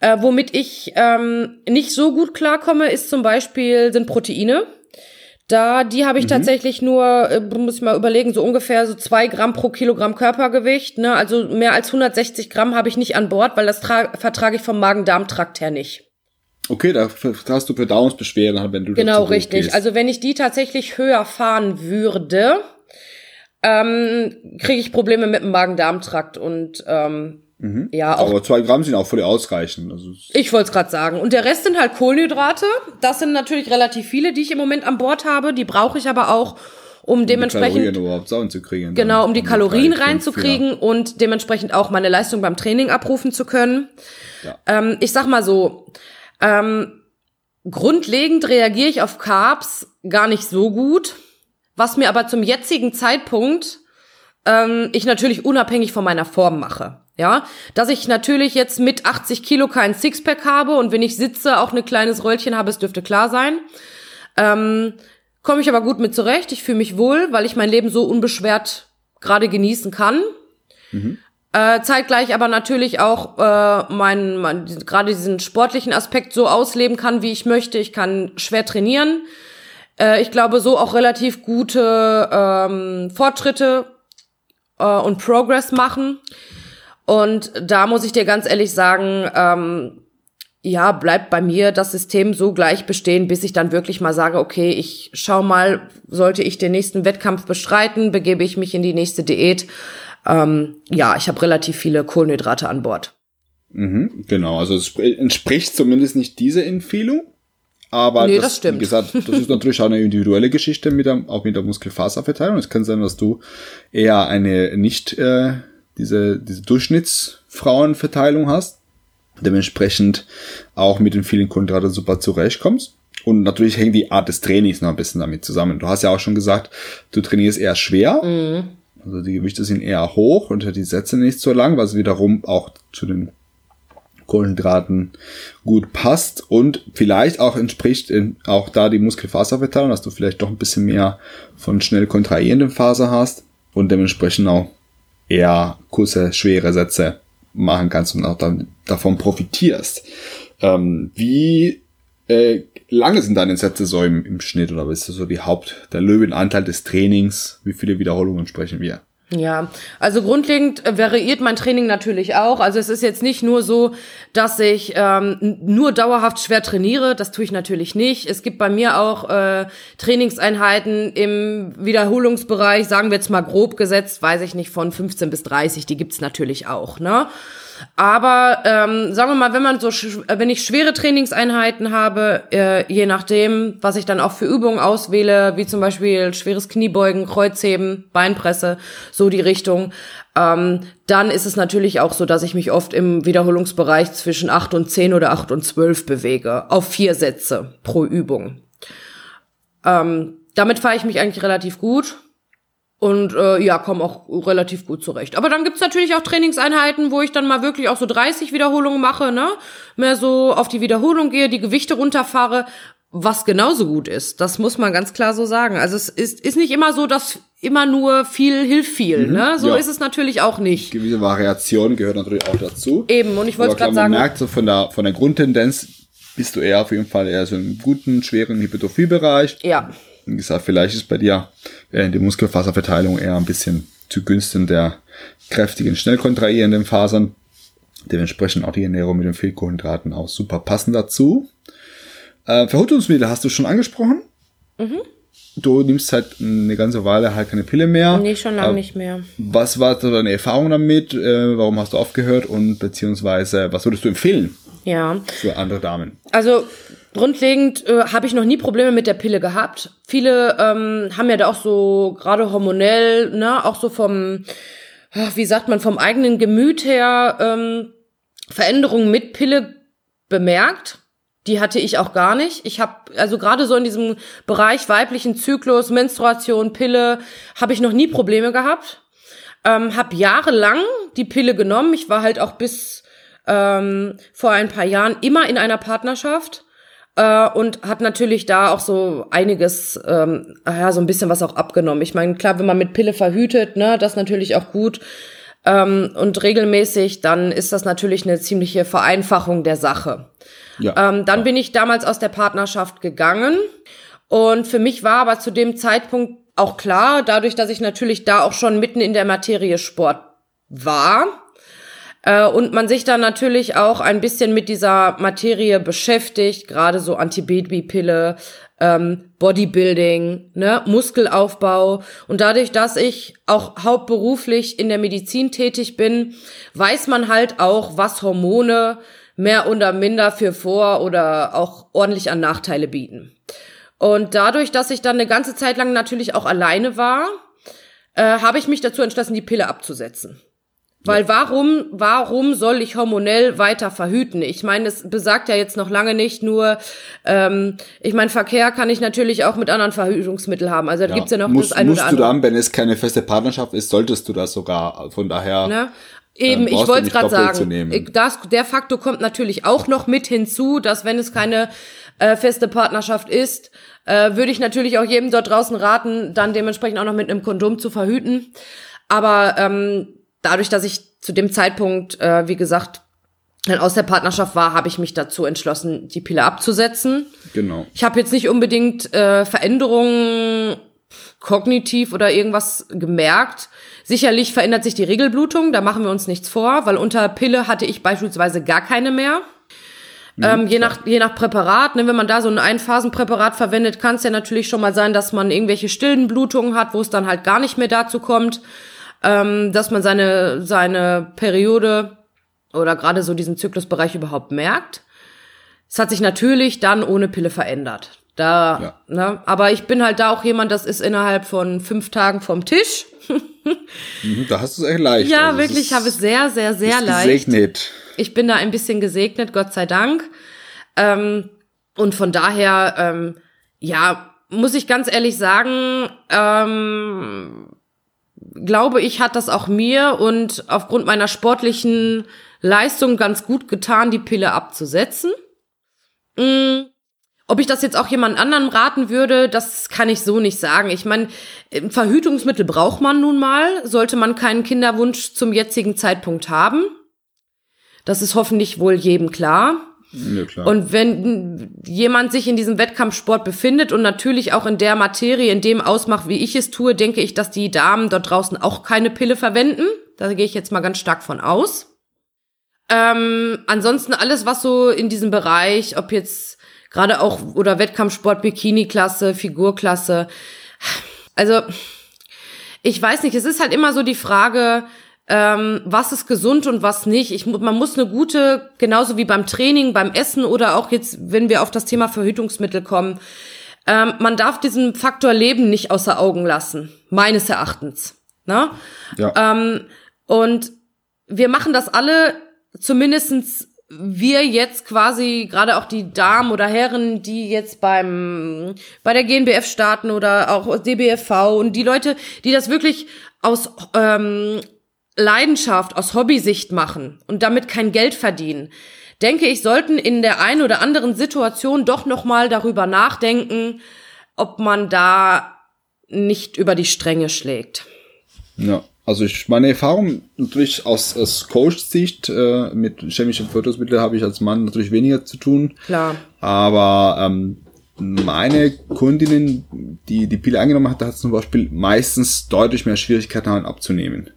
Äh, womit ich ähm, nicht so gut klarkomme, ist zum Beispiel sind Proteine. Da, die habe ich mhm. tatsächlich nur, äh, muss ich mal überlegen, so ungefähr so zwei Gramm pro Kilogramm Körpergewicht. Ne? Also mehr als 160 Gramm habe ich nicht an Bord, weil das vertrage ich vom Magen-Darm-Trakt her nicht. Okay, da hast du Verdauungsbeschwerden, wenn du Genau, richtig. Gehst. Also wenn ich die tatsächlich höher fahren würde, ähm, kriege ich Probleme mit dem Magen-Darm-Trakt und ähm, mhm. ja auch. Aber zwei Gramm sind auch völlig ausreichend. Also ich wollte es gerade sagen. Und der Rest sind halt Kohlenhydrate. Das sind natürlich relativ viele, die ich im Moment an Bord habe. Die brauche ich aber auch, um, um dementsprechend die Kalorien überhaupt zu kriegen. Genau, um die Kalorien reinzukriegen und dementsprechend auch meine Leistung beim Training abrufen zu können. Ja. Ähm, ich sag mal so, ähm, grundlegend reagiere ich auf Carbs gar nicht so gut, was mir aber zum jetzigen Zeitpunkt ähm, ich natürlich unabhängig von meiner Form mache. Ja, dass ich natürlich jetzt mit 80 Kilo kein Sixpack habe und wenn ich sitze auch ein kleines Röllchen habe, es dürfte klar sein. Ähm, Komme ich aber gut mit zurecht. Ich fühle mich wohl, weil ich mein Leben so unbeschwert gerade genießen kann. Mhm. Äh, zeitgleich aber natürlich auch äh, mein, mein gerade diesen sportlichen Aspekt so ausleben kann, wie ich möchte. Ich kann schwer trainieren. Äh, ich glaube, so auch relativ gute ähm, Fortschritte äh, und Progress machen. Und da muss ich dir ganz ehrlich sagen, ähm, ja, bleibt bei mir das System so gleich bestehen, bis ich dann wirklich mal sage, okay, ich schau mal, sollte ich den nächsten Wettkampf bestreiten, begebe ich mich in die nächste Diät ähm, ja, ich habe relativ viele Kohlenhydrate an Bord. Mhm, genau, also es entspricht zumindest nicht dieser Empfehlung. Aber nee, das, das wie gesagt, das ist natürlich auch eine individuelle Geschichte mit der, auch mit der Muskelfaserverteilung. Es kann sein, dass du eher eine nicht äh, diese, diese Durchschnittsfrauenverteilung hast, dementsprechend auch mit den vielen Kohlenhydraten super zurechtkommst. Und natürlich hängt die Art des Trainings noch ein bisschen damit zusammen. Du hast ja auch schon gesagt, du trainierst eher schwer. Mhm. Also die Gewichte sind eher hoch und die Sätze nicht so lang, was wiederum auch zu den Kohlenhydraten gut passt und vielleicht auch entspricht in, auch da die Muskelfaserverteilung, dass du vielleicht doch ein bisschen mehr von schnell kontrahierenden Faser hast und dementsprechend auch eher kurze, schwere Sätze machen kannst und auch dann davon profitierst. Ähm, wie äh, lange sind deine Sätze so im, im Schnitt oder ist so die Haupt, der Löwenanteil des Trainings? Wie viele Wiederholungen sprechen wir? Ja, also grundlegend variiert mein Training natürlich auch. Also es ist jetzt nicht nur so, dass ich ähm, nur dauerhaft schwer trainiere. Das tue ich natürlich nicht. Es gibt bei mir auch äh, Trainingseinheiten im Wiederholungsbereich, sagen wir jetzt mal grob gesetzt, weiß ich nicht, von 15 bis 30. Die gibt's natürlich auch. Ne? Aber ähm, sagen wir mal, wenn man so, wenn ich schwere Trainingseinheiten habe, äh, je nachdem, was ich dann auch für Übungen auswähle, wie zum Beispiel schweres Kniebeugen, Kreuzheben, Beinpresse, so die Richtung, ähm, dann ist es natürlich auch so, dass ich mich oft im Wiederholungsbereich zwischen acht und zehn oder acht und zwölf bewege, auf vier Sätze pro Übung. Ähm, damit fahre ich mich eigentlich relativ gut. Und äh, ja, komme auch relativ gut zurecht. Aber dann gibt's natürlich auch Trainingseinheiten, wo ich dann mal wirklich auch so 30 Wiederholungen mache, ne? Mehr so auf die Wiederholung gehe, die Gewichte runterfahre, was genauso gut ist. Das muss man ganz klar so sagen. Also es ist, ist nicht immer so, dass immer nur viel hilft viel. Mhm, ne? So ja. ist es natürlich auch nicht. Gewisse Variation gehört natürlich auch dazu. Eben, und ich wollte gerade sagen. Man merkt so von der, von der Grundtendenz bist du eher auf jeden Fall eher so im guten, schweren Hypertrophie-Bereich. Ja. Wie gesagt, vielleicht ist bei dir äh, die Muskelfaserverteilung eher ein bisschen zu Günsten der kräftigen, schnell kontrahierenden Fasern. Dementsprechend auch die Ernährung mit den Fehlkohlenhydraten auch super passend dazu. Äh, Verhütungsmittel hast du schon angesprochen. Mhm. Du nimmst halt eine ganze Weile halt keine Pille mehr. Nee, schon lange äh, nicht mehr. Was war deine Erfahrung damit? Äh, warum hast du aufgehört? Und beziehungsweise, was würdest du empfehlen? Ja. Für andere Damen. Also, grundlegend äh, habe ich noch nie Probleme mit der Pille gehabt. Viele ähm, haben ja da auch so, gerade hormonell, ne, auch so vom, wie sagt man, vom eigenen Gemüt her ähm, Veränderungen mit Pille bemerkt. Die hatte ich auch gar nicht. Ich habe also gerade so in diesem Bereich weiblichen Zyklus, Menstruation, Pille, habe ich noch nie Probleme gehabt. Ähm, habe jahrelang die Pille genommen. Ich war halt auch bis ähm, vor ein paar Jahren immer in einer Partnerschaft äh, und hat natürlich da auch so einiges, ähm, ja, so ein bisschen was auch abgenommen. Ich meine, klar, wenn man mit Pille verhütet, ne, das natürlich auch gut ähm, und regelmäßig, dann ist das natürlich eine ziemliche Vereinfachung der Sache. Ja. Ähm, dann bin ich damals aus der Partnerschaft gegangen. Und für mich war aber zu dem Zeitpunkt auch klar, dadurch, dass ich natürlich da auch schon mitten in der Materie Sport war, äh, und man sich dann natürlich auch ein bisschen mit dieser Materie beschäftigt, gerade so Antibabypille, ähm, Bodybuilding, ne, Muskelaufbau. Und dadurch, dass ich auch hauptberuflich in der Medizin tätig bin, weiß man halt auch, was Hormone mehr oder minder für Vor- oder auch ordentlich an Nachteile bieten. Und dadurch, dass ich dann eine ganze Zeit lang natürlich auch alleine war, äh, habe ich mich dazu entschlossen, die Pille abzusetzen. Weil warum, warum soll ich hormonell weiter verhüten? Ich meine, es besagt ja jetzt noch lange nicht nur, ähm, ich meine, Verkehr kann ich natürlich auch mit anderen Verhütungsmitteln haben. Also da ja. gibt's ja noch Muss, das eine oder andere. Musst du dann, wenn es keine feste Partnerschaft ist, solltest du das sogar. Von daher. Ne? Eben, ich wollte es gerade sagen. Das, der Faktor kommt natürlich auch noch mit hinzu, dass wenn es keine äh, feste Partnerschaft ist, äh, würde ich natürlich auch jedem dort draußen raten, dann dementsprechend auch noch mit einem Kondom zu verhüten. Aber ähm, dadurch, dass ich zu dem Zeitpunkt, äh, wie gesagt, aus der Partnerschaft war, habe ich mich dazu entschlossen, die Pille abzusetzen. Genau. Ich habe jetzt nicht unbedingt äh, Veränderungen kognitiv oder irgendwas gemerkt. Sicherlich verändert sich die Regelblutung, da machen wir uns nichts vor, weil unter Pille hatte ich beispielsweise gar keine mehr. Ähm, je, nach, je nach Präparat, ne, wenn man da so ein Einphasenpräparat verwendet, kann es ja natürlich schon mal sein, dass man irgendwelche stillen Blutungen hat, wo es dann halt gar nicht mehr dazu kommt ähm, dass man seine, seine Periode oder gerade so diesen Zyklusbereich überhaupt merkt. Es hat sich natürlich dann ohne Pille verändert. Da, ja. ne, aber ich bin halt da auch jemand, das ist innerhalb von fünf Tagen vom Tisch. Mhm, da hast du es echt leicht. Ja, also wirklich, ich habe es sehr, sehr, sehr leicht. Gesegnet. Ich bin da ein bisschen gesegnet, Gott sei Dank. Ähm, und von daher, ähm, ja, muss ich ganz ehrlich sagen, ähm, glaube ich, hat das auch mir und aufgrund meiner sportlichen Leistung ganz gut getan, die Pille abzusetzen. Mhm. Ob ich das jetzt auch jemand anderem raten würde, das kann ich so nicht sagen. Ich meine, Verhütungsmittel braucht man nun mal, sollte man keinen Kinderwunsch zum jetzigen Zeitpunkt haben. Das ist hoffentlich wohl jedem klar. Ja, klar. Und wenn jemand sich in diesem Wettkampfsport befindet und natürlich auch in der Materie, in dem ausmacht, wie ich es tue, denke ich, dass die Damen dort draußen auch keine Pille verwenden. Da gehe ich jetzt mal ganz stark von aus. Ähm, ansonsten alles, was so in diesem Bereich, ob jetzt gerade auch oder Wettkampfsport, Bikini-Klasse, Figurklasse, also ich weiß nicht, es ist halt immer so die Frage, ähm, was ist gesund und was nicht. Ich, man muss eine gute, genauso wie beim Training, beim Essen oder auch jetzt, wenn wir auf das Thema Verhütungsmittel kommen, ähm, man darf diesen Faktor Leben nicht außer Augen lassen, meines Erachtens. Ne? Ja. Ähm, und wir machen das alle zumindestens wir jetzt quasi, gerade auch die Damen oder Herren, die jetzt beim bei der GNBF starten oder auch DBFV und die Leute, die das wirklich aus ähm, Leidenschaft, aus Hobbysicht machen und damit kein Geld verdienen, denke ich, sollten in der einen oder anderen Situation doch noch mal darüber nachdenken, ob man da nicht über die Stränge schlägt. Ja. Also ich, meine Erfahrung natürlich aus, aus Coach-Sicht äh, mit chemischen Fötungsmitteln habe ich als Mann natürlich weniger zu tun. Klar. Aber ähm, meine Kundinnen, die die Pille angenommen hat, hat zum Beispiel meistens deutlich mehr Schwierigkeiten abzunehmen.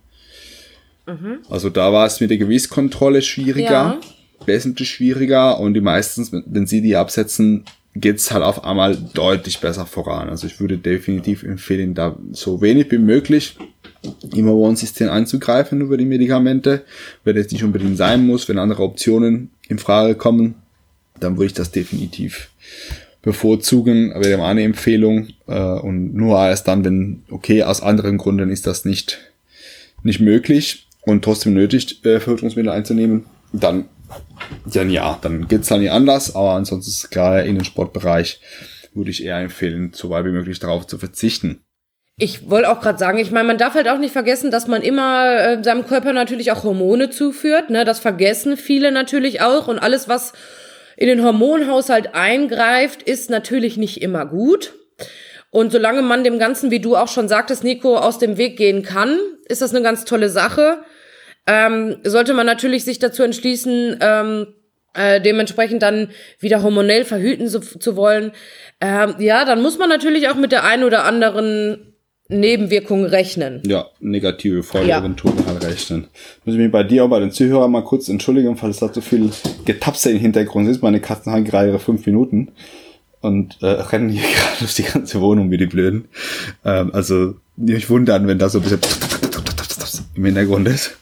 Mhm. Also da war es mit der Gewichtskontrolle schwieriger, ja. wesentlich schwieriger und die meistens, wenn sie die absetzen, geht's halt auf einmal deutlich besser voran. Also ich würde definitiv empfehlen, da so wenig wie möglich im Hormonsystem einzugreifen über die Medikamente. Wenn es nicht unbedingt sein muss, wenn andere Optionen in Frage kommen, dann würde ich das definitiv bevorzugen, wäre meine Empfehlung. Äh, und nur erst dann, wenn, okay, aus anderen Gründen ist das nicht, nicht möglich und trotzdem nötig, äh, Verhütungsmittel einzunehmen, dann, dann ja, dann geht's dann nicht anders, aber ansonsten ist klar, in den Sportbereich würde ich eher empfehlen, so weit wie möglich darauf zu verzichten. Ich wollte auch gerade sagen, ich meine, man darf halt auch nicht vergessen, dass man immer äh, seinem Körper natürlich auch Hormone zuführt. Ne? Das vergessen viele natürlich auch. Und alles, was in den Hormonhaushalt eingreift, ist natürlich nicht immer gut. Und solange man dem Ganzen, wie du auch schon sagtest, Nico, aus dem Weg gehen kann, ist das eine ganz tolle Sache. Ähm, sollte man natürlich sich dazu entschließen, ähm, äh, dementsprechend dann wieder hormonell verhüten zu, zu wollen, ähm, ja, dann muss man natürlich auch mit der einen oder anderen Nebenwirkungen rechnen. Ja, negative Folgeeventuren ja. halt rechnen. Muss ich mich bei dir auch bei den Zuhörern mal kurz entschuldigen, falls da so viel Getapse im Hintergrund ist. Meine Katzen haben gerade ihre fünf Minuten und äh, rennen hier gerade durch die ganze Wohnung wie die Blöden. Ähm, also nicht wundern, wenn da so ein bisschen im Hintergrund ist.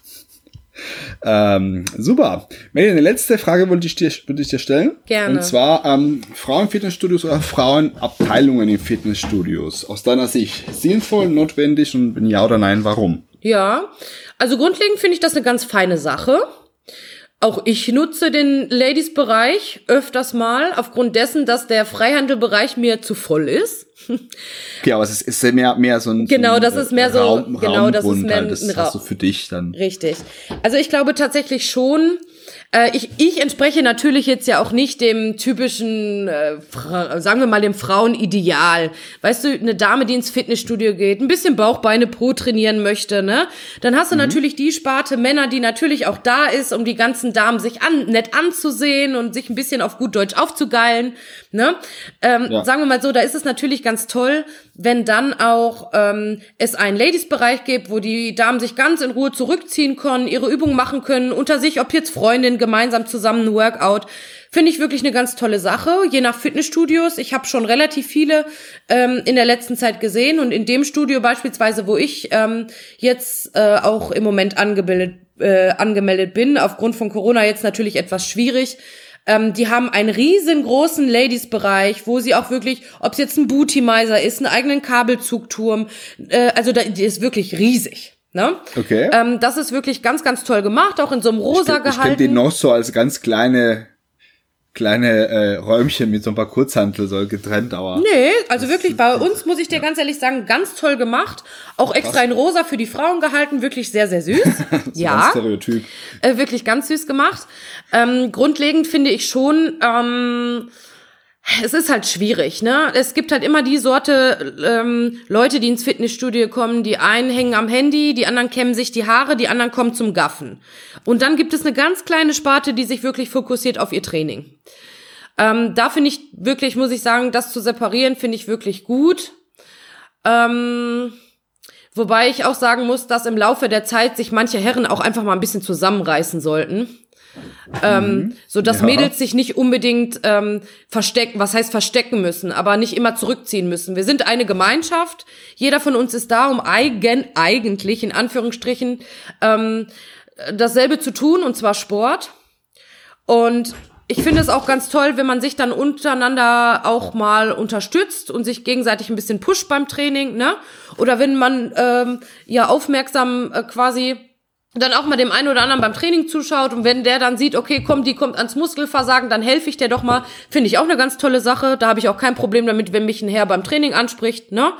Ähm, super. Melanie, eine letzte Frage wollte ich dir, würde ich dir stellen. Gerne. Und zwar ähm, Frauenfitnessstudios oder Frauenabteilungen in Fitnessstudios. Aus deiner Sicht sinnvoll, notwendig und wenn ja oder nein, warum? Ja, also grundlegend finde ich das eine ganz feine Sache. Auch ich nutze den Ladies-Bereich öfters mal, aufgrund dessen, dass der Freihandelbereich mir zu voll ist. Ja, aber es ist, mehr, mehr so ein Genau, so das ist mehr so Raum, genau, das ist mehr halt. das ein du für dich dann. Richtig. Also ich glaube tatsächlich schon, äh, ich, ich entspreche natürlich jetzt ja auch nicht dem typischen, äh, sagen wir mal, dem Frauenideal. Weißt du, eine Dame, die ins Fitnessstudio geht, ein bisschen Bauchbeine pro trainieren möchte, ne? Dann hast du mhm. natürlich die Sparte Männer, die natürlich auch da ist, um die ganzen Damen sich an, nett anzusehen und sich ein bisschen auf gut Deutsch aufzugeilen, ne? Ähm, ja. Sagen wir mal so, da ist es natürlich ganz toll, wenn dann auch ähm, es einen Ladies-Bereich gibt, wo die Damen sich ganz in Ruhe zurückziehen können, ihre Übungen machen können, unter sich, ob jetzt Freundin, gemeinsam zusammen ein Workout. Finde ich wirklich eine ganz tolle Sache, je nach Fitnessstudios. Ich habe schon relativ viele ähm, in der letzten Zeit gesehen und in dem Studio beispielsweise, wo ich ähm, jetzt äh, auch im Moment angemeldet, äh, angemeldet bin, aufgrund von Corona jetzt natürlich etwas schwierig, ähm, die haben einen riesengroßen Ladies-Bereich, wo sie auch wirklich, ob es jetzt ein Booty-Miser ist, einen eigenen Kabelzugturm, äh, also da, die ist wirklich riesig. Ne? Okay. Ähm, das ist wirklich ganz, ganz toll gemacht, auch in so einem rosa ich, gehalten. Ich den noch so als ganz kleine kleine äh, Räumchen mit so ein paar Kurzhantel so getrennt, aber. Nee, also wirklich, bei uns muss ich dir ja. ganz ehrlich sagen, ganz toll gemacht. Auch extra Krass. in rosa für die Frauen gehalten, wirklich sehr, sehr süß. ja. Stereotyp. Äh, wirklich ganz süß gemacht. Ähm, grundlegend finde ich schon, ähm, es ist halt schwierig, ne? Es gibt halt immer die Sorte ähm, Leute, die ins Fitnessstudio kommen, die einen hängen am Handy, die anderen kämmen sich die Haare, die anderen kommen zum Gaffen. Und dann gibt es eine ganz kleine Sparte, die sich wirklich fokussiert auf ihr Training. Ähm, da finde ich wirklich, muss ich sagen, das zu separieren, finde ich wirklich gut. Ähm, wobei ich auch sagen muss, dass im Laufe der Zeit sich manche Herren auch einfach mal ein bisschen zusammenreißen sollten ähm, mhm. so dass ja. Mädels sich nicht unbedingt ähm, verstecken, was heißt verstecken müssen, aber nicht immer zurückziehen müssen. Wir sind eine Gemeinschaft. Jeder von uns ist da, um eigen, eigentlich in Anführungsstrichen ähm, dasselbe zu tun, und zwar Sport. Und ich finde es auch ganz toll, wenn man sich dann untereinander auch mal unterstützt und sich gegenseitig ein bisschen pusht beim Training, ne? Oder wenn man ähm, ja aufmerksam äh, quasi dann auch mal dem einen oder anderen beim Training zuschaut und wenn der dann sieht, okay, komm, die kommt ans Muskelversagen, dann helfe ich der doch mal. Finde ich auch eine ganz tolle Sache. Da habe ich auch kein Problem damit, wenn mich ein Herr beim Training anspricht, ne?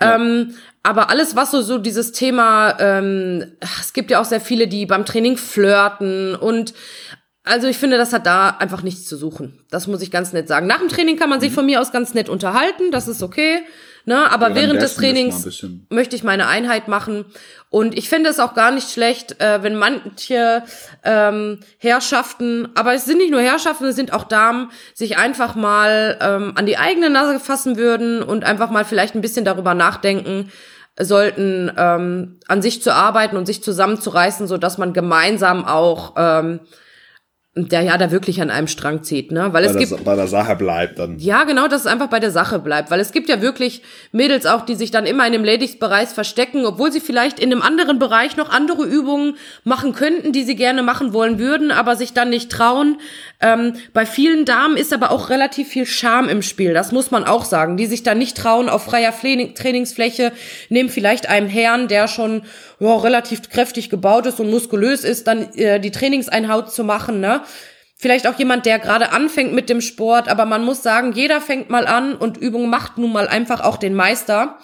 Ja. Ähm, aber alles, was so, so dieses Thema, ähm, es gibt ja auch sehr viele, die beim Training flirten und also ich finde, das hat da einfach nichts zu suchen. Das muss ich ganz nett sagen. Nach dem Training kann man sich mhm. von mir aus ganz nett unterhalten, das ist okay. Ne? Aber ja, während des Trainings möchte ich meine Einheit machen. Und ich finde es auch gar nicht schlecht, äh, wenn manche ähm, Herrschaften, aber es sind nicht nur Herrschaften, es sind auch Damen, sich einfach mal ähm, an die eigene Nase fassen würden und einfach mal vielleicht ein bisschen darüber nachdenken sollten, ähm, an sich zu arbeiten und sich zusammenzureißen, so dass man gemeinsam auch ähm, der ja da wirklich an einem Strang zieht, ne? Weil es bei gibt bei der Sache bleibt dann. Ja, genau, dass es einfach bei der Sache bleibt, weil es gibt ja wirklich Mädels auch, die sich dann immer in dem Ladies-Bereich verstecken, obwohl sie vielleicht in einem anderen Bereich noch andere Übungen machen könnten, die sie gerne machen wollen würden, aber sich dann nicht trauen. Ähm, bei vielen Damen ist aber auch relativ viel Scham im Spiel, das muss man auch sagen, die sich dann nicht trauen auf freier Trainingsfläche, nehmen vielleicht einem Herrn, der schon ja, relativ kräftig gebaut ist und muskulös ist, dann äh, die Trainingseinhaut zu machen, ne? Vielleicht auch jemand, der gerade anfängt mit dem Sport, aber man muss sagen, jeder fängt mal an und Übung macht nun mal einfach auch den Meister.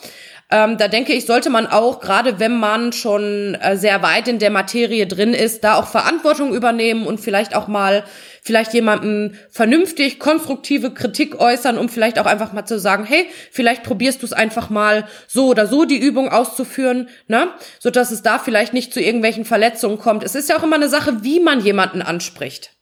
Ähm, da denke ich, sollte man auch, gerade wenn man schon äh, sehr weit in der Materie drin ist, da auch Verantwortung übernehmen und vielleicht auch mal vielleicht jemandem vernünftig konstruktive Kritik äußern, um vielleicht auch einfach mal zu sagen, hey, vielleicht probierst du es einfach mal so oder so die Übung auszuführen, ne? So dass es da vielleicht nicht zu irgendwelchen Verletzungen kommt. Es ist ja auch immer eine Sache, wie man jemanden anspricht.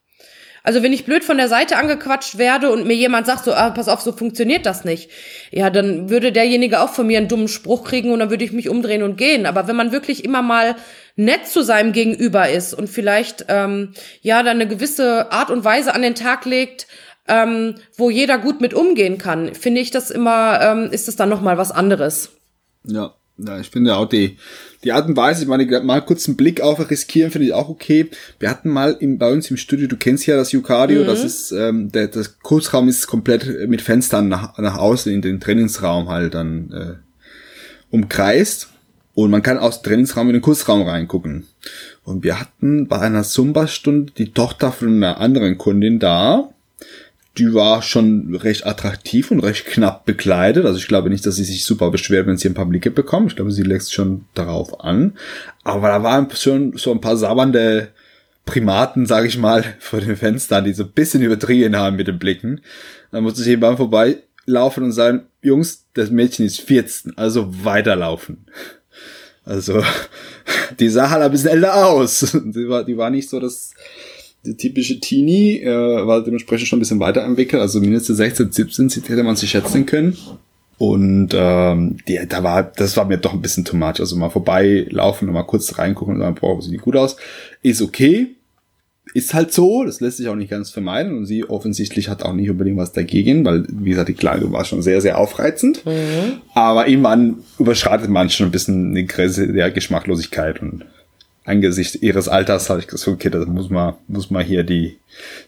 Also wenn ich blöd von der Seite angequatscht werde und mir jemand sagt so, ah, pass auf, so funktioniert das nicht, ja, dann würde derjenige auch von mir einen dummen Spruch kriegen und dann würde ich mich umdrehen und gehen. Aber wenn man wirklich immer mal nett zu seinem Gegenüber ist und vielleicht ähm, ja dann eine gewisse Art und Weise an den Tag legt, ähm, wo jeder gut mit umgehen kann, finde ich das immer, ähm, ist das dann noch mal was anderes. Ja, ja, ich finde auch die, die Art und Weise, ich meine, mal kurz einen Blick auf riskieren, finde ich auch okay. Wir hatten mal im, bei uns im Studio, du kennst ja das Ucardio, mhm. das ist, ähm, der, das Kurzraum ist komplett mit Fenstern nach, nach außen in den Trainingsraum halt dann äh, umkreist. Und man kann aus dem Trainingsraum in den Kursraum reingucken. Und wir hatten bei einer Zumba-Stunde die Tochter von einer anderen Kundin da die war schon recht attraktiv und recht knapp bekleidet. Also ich glaube nicht, dass sie sich super beschwert, wenn sie ein paar Blicke bekommt. Ich glaube, sie lässt schon darauf an. Aber da waren schon so ein paar sabbernde Primaten, sage ich mal, vor den Fenstern, die so ein bisschen übertrieben haben mit den Blicken. Da musste ich eben vorbeilaufen und sagen, Jungs, das Mädchen ist 14, also weiterlaufen. Also, die sah halt ein bisschen älter aus. Die war, die war nicht so das die typische Teenie, äh, war dementsprechend schon ein bisschen weiterentwickelt, also mindestens 16, 17 hätte man sich schätzen können. Und ähm, die, da war, das war mir doch ein bisschen too much. Also mal vorbeilaufen und mal kurz reingucken und sagen, boah, sieht die gut aus. Ist okay. Ist halt so, das lässt sich auch nicht ganz vermeiden. Und sie offensichtlich hat auch nicht unbedingt was dagegen, weil, wie gesagt, die Kleidung war schon sehr, sehr aufreizend. Mhm. Aber irgendwann überschreitet man schon ein bisschen die Grenze der Geschmacklosigkeit und angesichts ihres Alters habe ich gesagt, okay, das muss man, muss man hier die,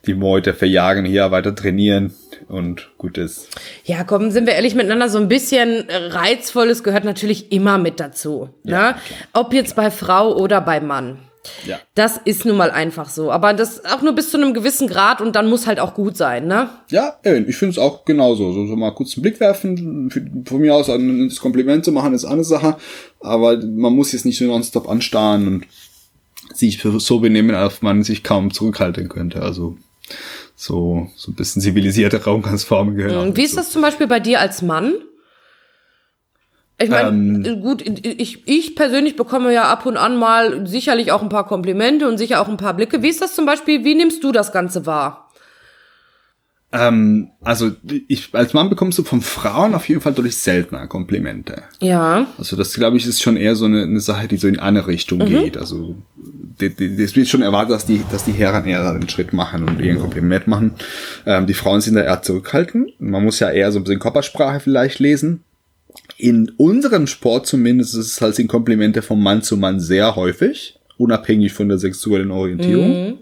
die Meute verjagen, hier weiter trainieren und gut ist. Ja, komm, sind wir ehrlich miteinander, so ein bisschen Reizvolles gehört natürlich immer mit dazu. Ja, ne? Ob jetzt bei Frau oder bei Mann. Ja. Das ist nun mal einfach so. Aber das auch nur bis zu einem gewissen Grad und dann muss halt auch gut sein, ne? Ja, ich finde es auch genauso. So, so mal kurz einen Blick werfen, von mir aus ein Kompliment zu machen, ist eine Sache. Aber man muss jetzt nicht so nonstop anstarren und sich so benehmen, als man sich kaum zurückhalten könnte. Also so, so ein bisschen zivilisierte Raumgangsformen gehören. Wie ist das zum Beispiel bei dir als Mann? Ich meine, ähm, gut, ich, ich persönlich bekomme ja ab und an mal sicherlich auch ein paar Komplimente und sicher auch ein paar Blicke. Wie ist das zum Beispiel, wie nimmst du das Ganze wahr? Ähm, also ich als Mann bekommst du von Frauen auf jeden Fall deutlich seltener Komplimente. Ja. Also das glaube ich ist schon eher so eine, eine Sache, die so in eine Richtung mhm. geht. Also es wird schon erwartet, dass die, dass die Herren eher den Schritt machen und ihr ein Kompliment machen. Ähm, die Frauen sind da eher zurückhaltend. Man muss ja eher so ein bisschen Körpersprache vielleicht lesen. In unserem Sport zumindest ist es halt sind Komplimente vom Mann zu Mann sehr häufig, unabhängig von der sexuellen Orientierung. Mhm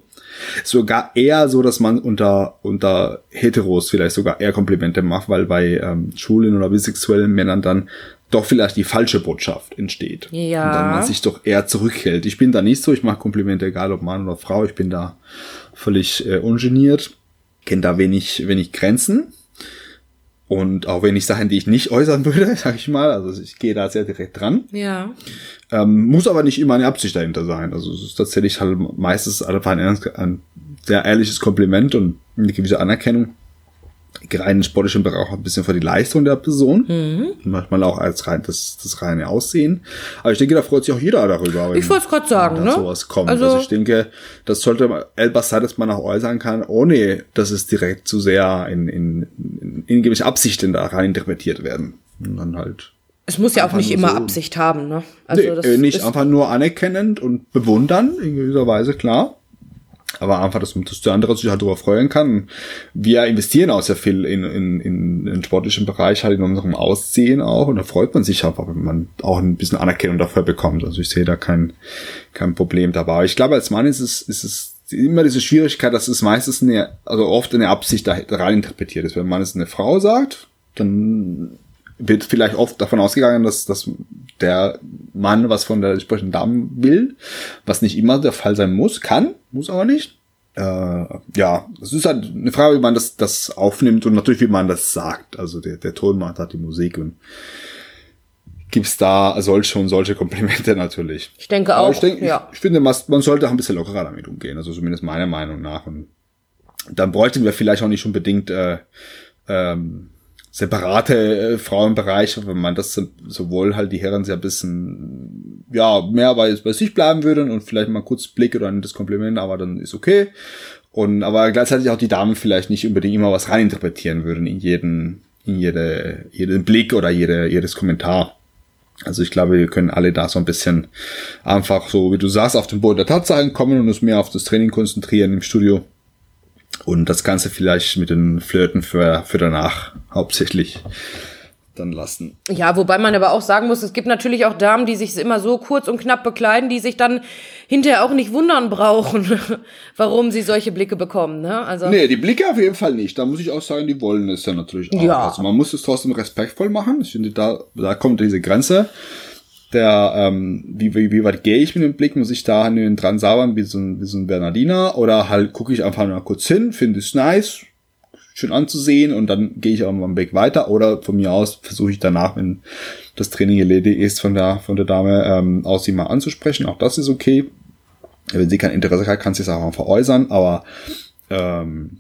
sogar eher so, dass man unter, unter Heteros vielleicht sogar eher Komplimente macht, weil bei ähm, schwulen oder bisexuellen Männern dann doch vielleicht die falsche Botschaft entsteht. Ja. Und dann man sich doch eher zurückhält. Ich bin da nicht so, ich mache Komplimente, egal ob Mann oder Frau, ich bin da völlig äh, ungeniert, kenne da wenig, wenig Grenzen. Und auch wenn ich Sachen, die ich nicht äußern würde, sag ich mal, also ich gehe da sehr direkt dran. Ja. Ähm, muss aber nicht immer eine Absicht dahinter sein. Also es ist tatsächlich halt meistens einfach ein, ein sehr ehrliches Kompliment und eine gewisse Anerkennung im sportlichen Bereich auch ein bisschen für die Leistung der Person. Mhm. Manchmal auch als rein das, das reine Aussehen. Aber ich denke, da freut sich auch jeder darüber. Ich wollte es gerade sagen, wenn ne? sowas kommt. Also- Also, ich denke, das sollte etwas sein, das man auch äußern kann, ohne dass es direkt zu sehr in, in, in, in gewisse Absichten da rein interpretiert werden. Und dann halt. Es muss ja auch nicht immer so. Absicht haben, ne? Also nee, das äh, nicht ist, einfach nur anerkennend und bewundern, in gewisser Weise, klar. Aber einfach, dass, dass der andere sich halt darüber freuen kann. Wir investieren auch sehr viel in, in, in den sportlichen Bereich, halt in unserem Aussehen auch. Und da freut man sich einfach, wenn man auch ein bisschen Anerkennung dafür bekommt. Also ich sehe da kein, kein Problem dabei. Aber ich glaube, als Mann ist es, ist es immer diese Schwierigkeit, dass es meistens eine, also oft eine Absicht da rein interpretiert ist. Wenn man es eine Frau sagt, dann wird vielleicht oft davon ausgegangen, dass, dass der Mann was von der entsprechenden Dame will, was nicht immer der Fall sein muss, kann, muss aber nicht. Äh, ja, es ist halt eine Frage, wie man das, das aufnimmt und natürlich, wie man das sagt. Also der, der Ton macht halt die Musik und gibt's da solche und solche Komplimente natürlich. ich denke auch, ich, denke, ja. ich, ich finde, man, man sollte auch ein bisschen lockerer damit umgehen. Also zumindest meiner Meinung nach. Und dann bräuchten wir vielleicht auch nicht unbedingt äh, ähm, separate äh, Frauenbereiche, wenn man das so- sowohl halt die Herren sehr bisschen ja mehr bei, bei sich bleiben würden und vielleicht mal kurz Blick oder ein das Kompliment, aber dann ist okay. Und aber gleichzeitig auch die Damen vielleicht nicht unbedingt immer was reininterpretieren würden in jeden, in jede, jeden Blick oder jede, jedes Kommentar. Also ich glaube, wir können alle da so ein bisschen einfach so, wie du sagst, auf den Boden der Tatsachen kommen und uns mehr auf das Training konzentrieren im Studio. Und das Ganze vielleicht mit den Flirten für, für danach hauptsächlich dann lassen. Ja, wobei man aber auch sagen muss, es gibt natürlich auch Damen, die sich immer so kurz und knapp bekleiden, die sich dann hinterher auch nicht wundern brauchen, warum sie solche Blicke bekommen. Ne? Also Nee, die Blicke auf jeden Fall nicht. Da muss ich auch sagen, die wollen es ja natürlich auch. Ja. Also man muss es trotzdem respektvoll machen. Ich finde, da, da kommt diese Grenze. Der, ähm, wie, wie, wie weit gehe ich mit dem Blick? Muss ich da dran saubern wie so ein, wie so ein Bernardiner? Oder halt gucke ich einfach mal kurz hin, finde es nice, schön anzusehen und dann gehe ich auch mal Weg weiter. Oder von mir aus versuche ich danach, wenn das Training erledigt ist von der, von der Dame, ähm, auch sie mal anzusprechen. Auch das ist okay. Wenn sie kein Interesse hat, kann sie es auch einfach äußern, aber ähm,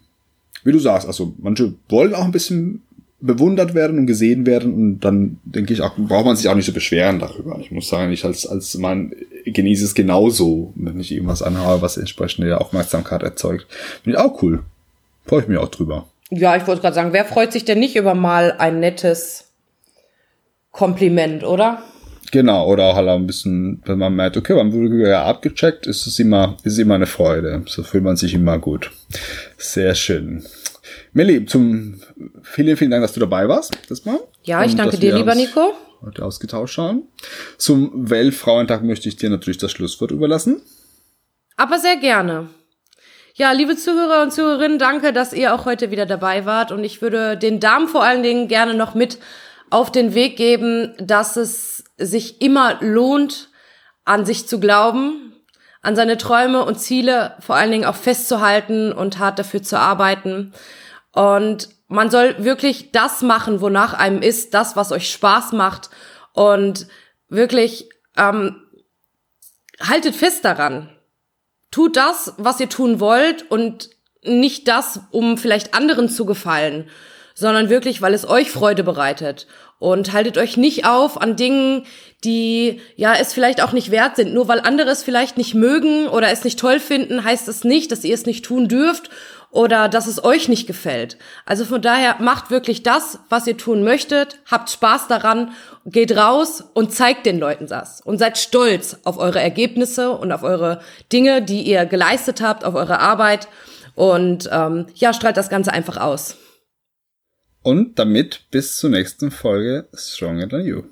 wie du sagst, also manche wollen auch ein bisschen bewundert werden und gesehen werden und dann denke ich auch, braucht man sich auch nicht so beschweren darüber. Ich muss sagen, ich als, als Mann genieße es genauso, wenn ich irgendwas anhabe, was entsprechende Aufmerksamkeit erzeugt. Finde ich auch cool. Freue ich mich auch drüber. Ja, ich wollte gerade sagen, wer freut sich denn nicht über mal ein nettes Kompliment, oder? Genau, oder halt auch ein bisschen, wenn man merkt, okay, man wurde ja abgecheckt, ist es immer, ist immer eine Freude. So fühlt man sich immer gut. Sehr schön. Melli, zum, vielen, vielen Dank, dass du dabei warst, das Mal. Ja, ich Und danke dir, lieber Nico. Heute ausgetauscht haben. Zum Weltfrauentag möchte ich dir natürlich das Schlusswort überlassen. Aber sehr gerne. Ja, liebe Zuhörer und Zuhörerinnen, danke, dass ihr auch heute wieder dabei wart. Und ich würde den Damen vor allen Dingen gerne noch mit auf den Weg geben, dass es sich immer lohnt, an sich zu glauben, an seine Träume und Ziele vor allen Dingen auch festzuhalten und hart dafür zu arbeiten. Und man soll wirklich das machen, wonach einem ist, das, was euch Spaß macht. Und wirklich ähm, haltet fest daran. Tut das, was ihr tun wollt und nicht das, um vielleicht anderen zu gefallen, sondern wirklich, weil es euch Freude bereitet. Und haltet euch nicht auf an Dingen, die ja es vielleicht auch nicht wert sind. Nur weil andere es vielleicht nicht mögen oder es nicht toll finden, heißt es nicht, dass ihr es nicht tun dürft oder dass es euch nicht gefällt. Also von daher macht wirklich das, was ihr tun möchtet, habt Spaß daran, geht raus und zeigt den Leuten das und seid stolz auf eure Ergebnisse und auf eure Dinge, die ihr geleistet habt, auf eure Arbeit und ähm, ja, strahlt das Ganze einfach aus. Und damit bis zur nächsten Folge Stronger Than You.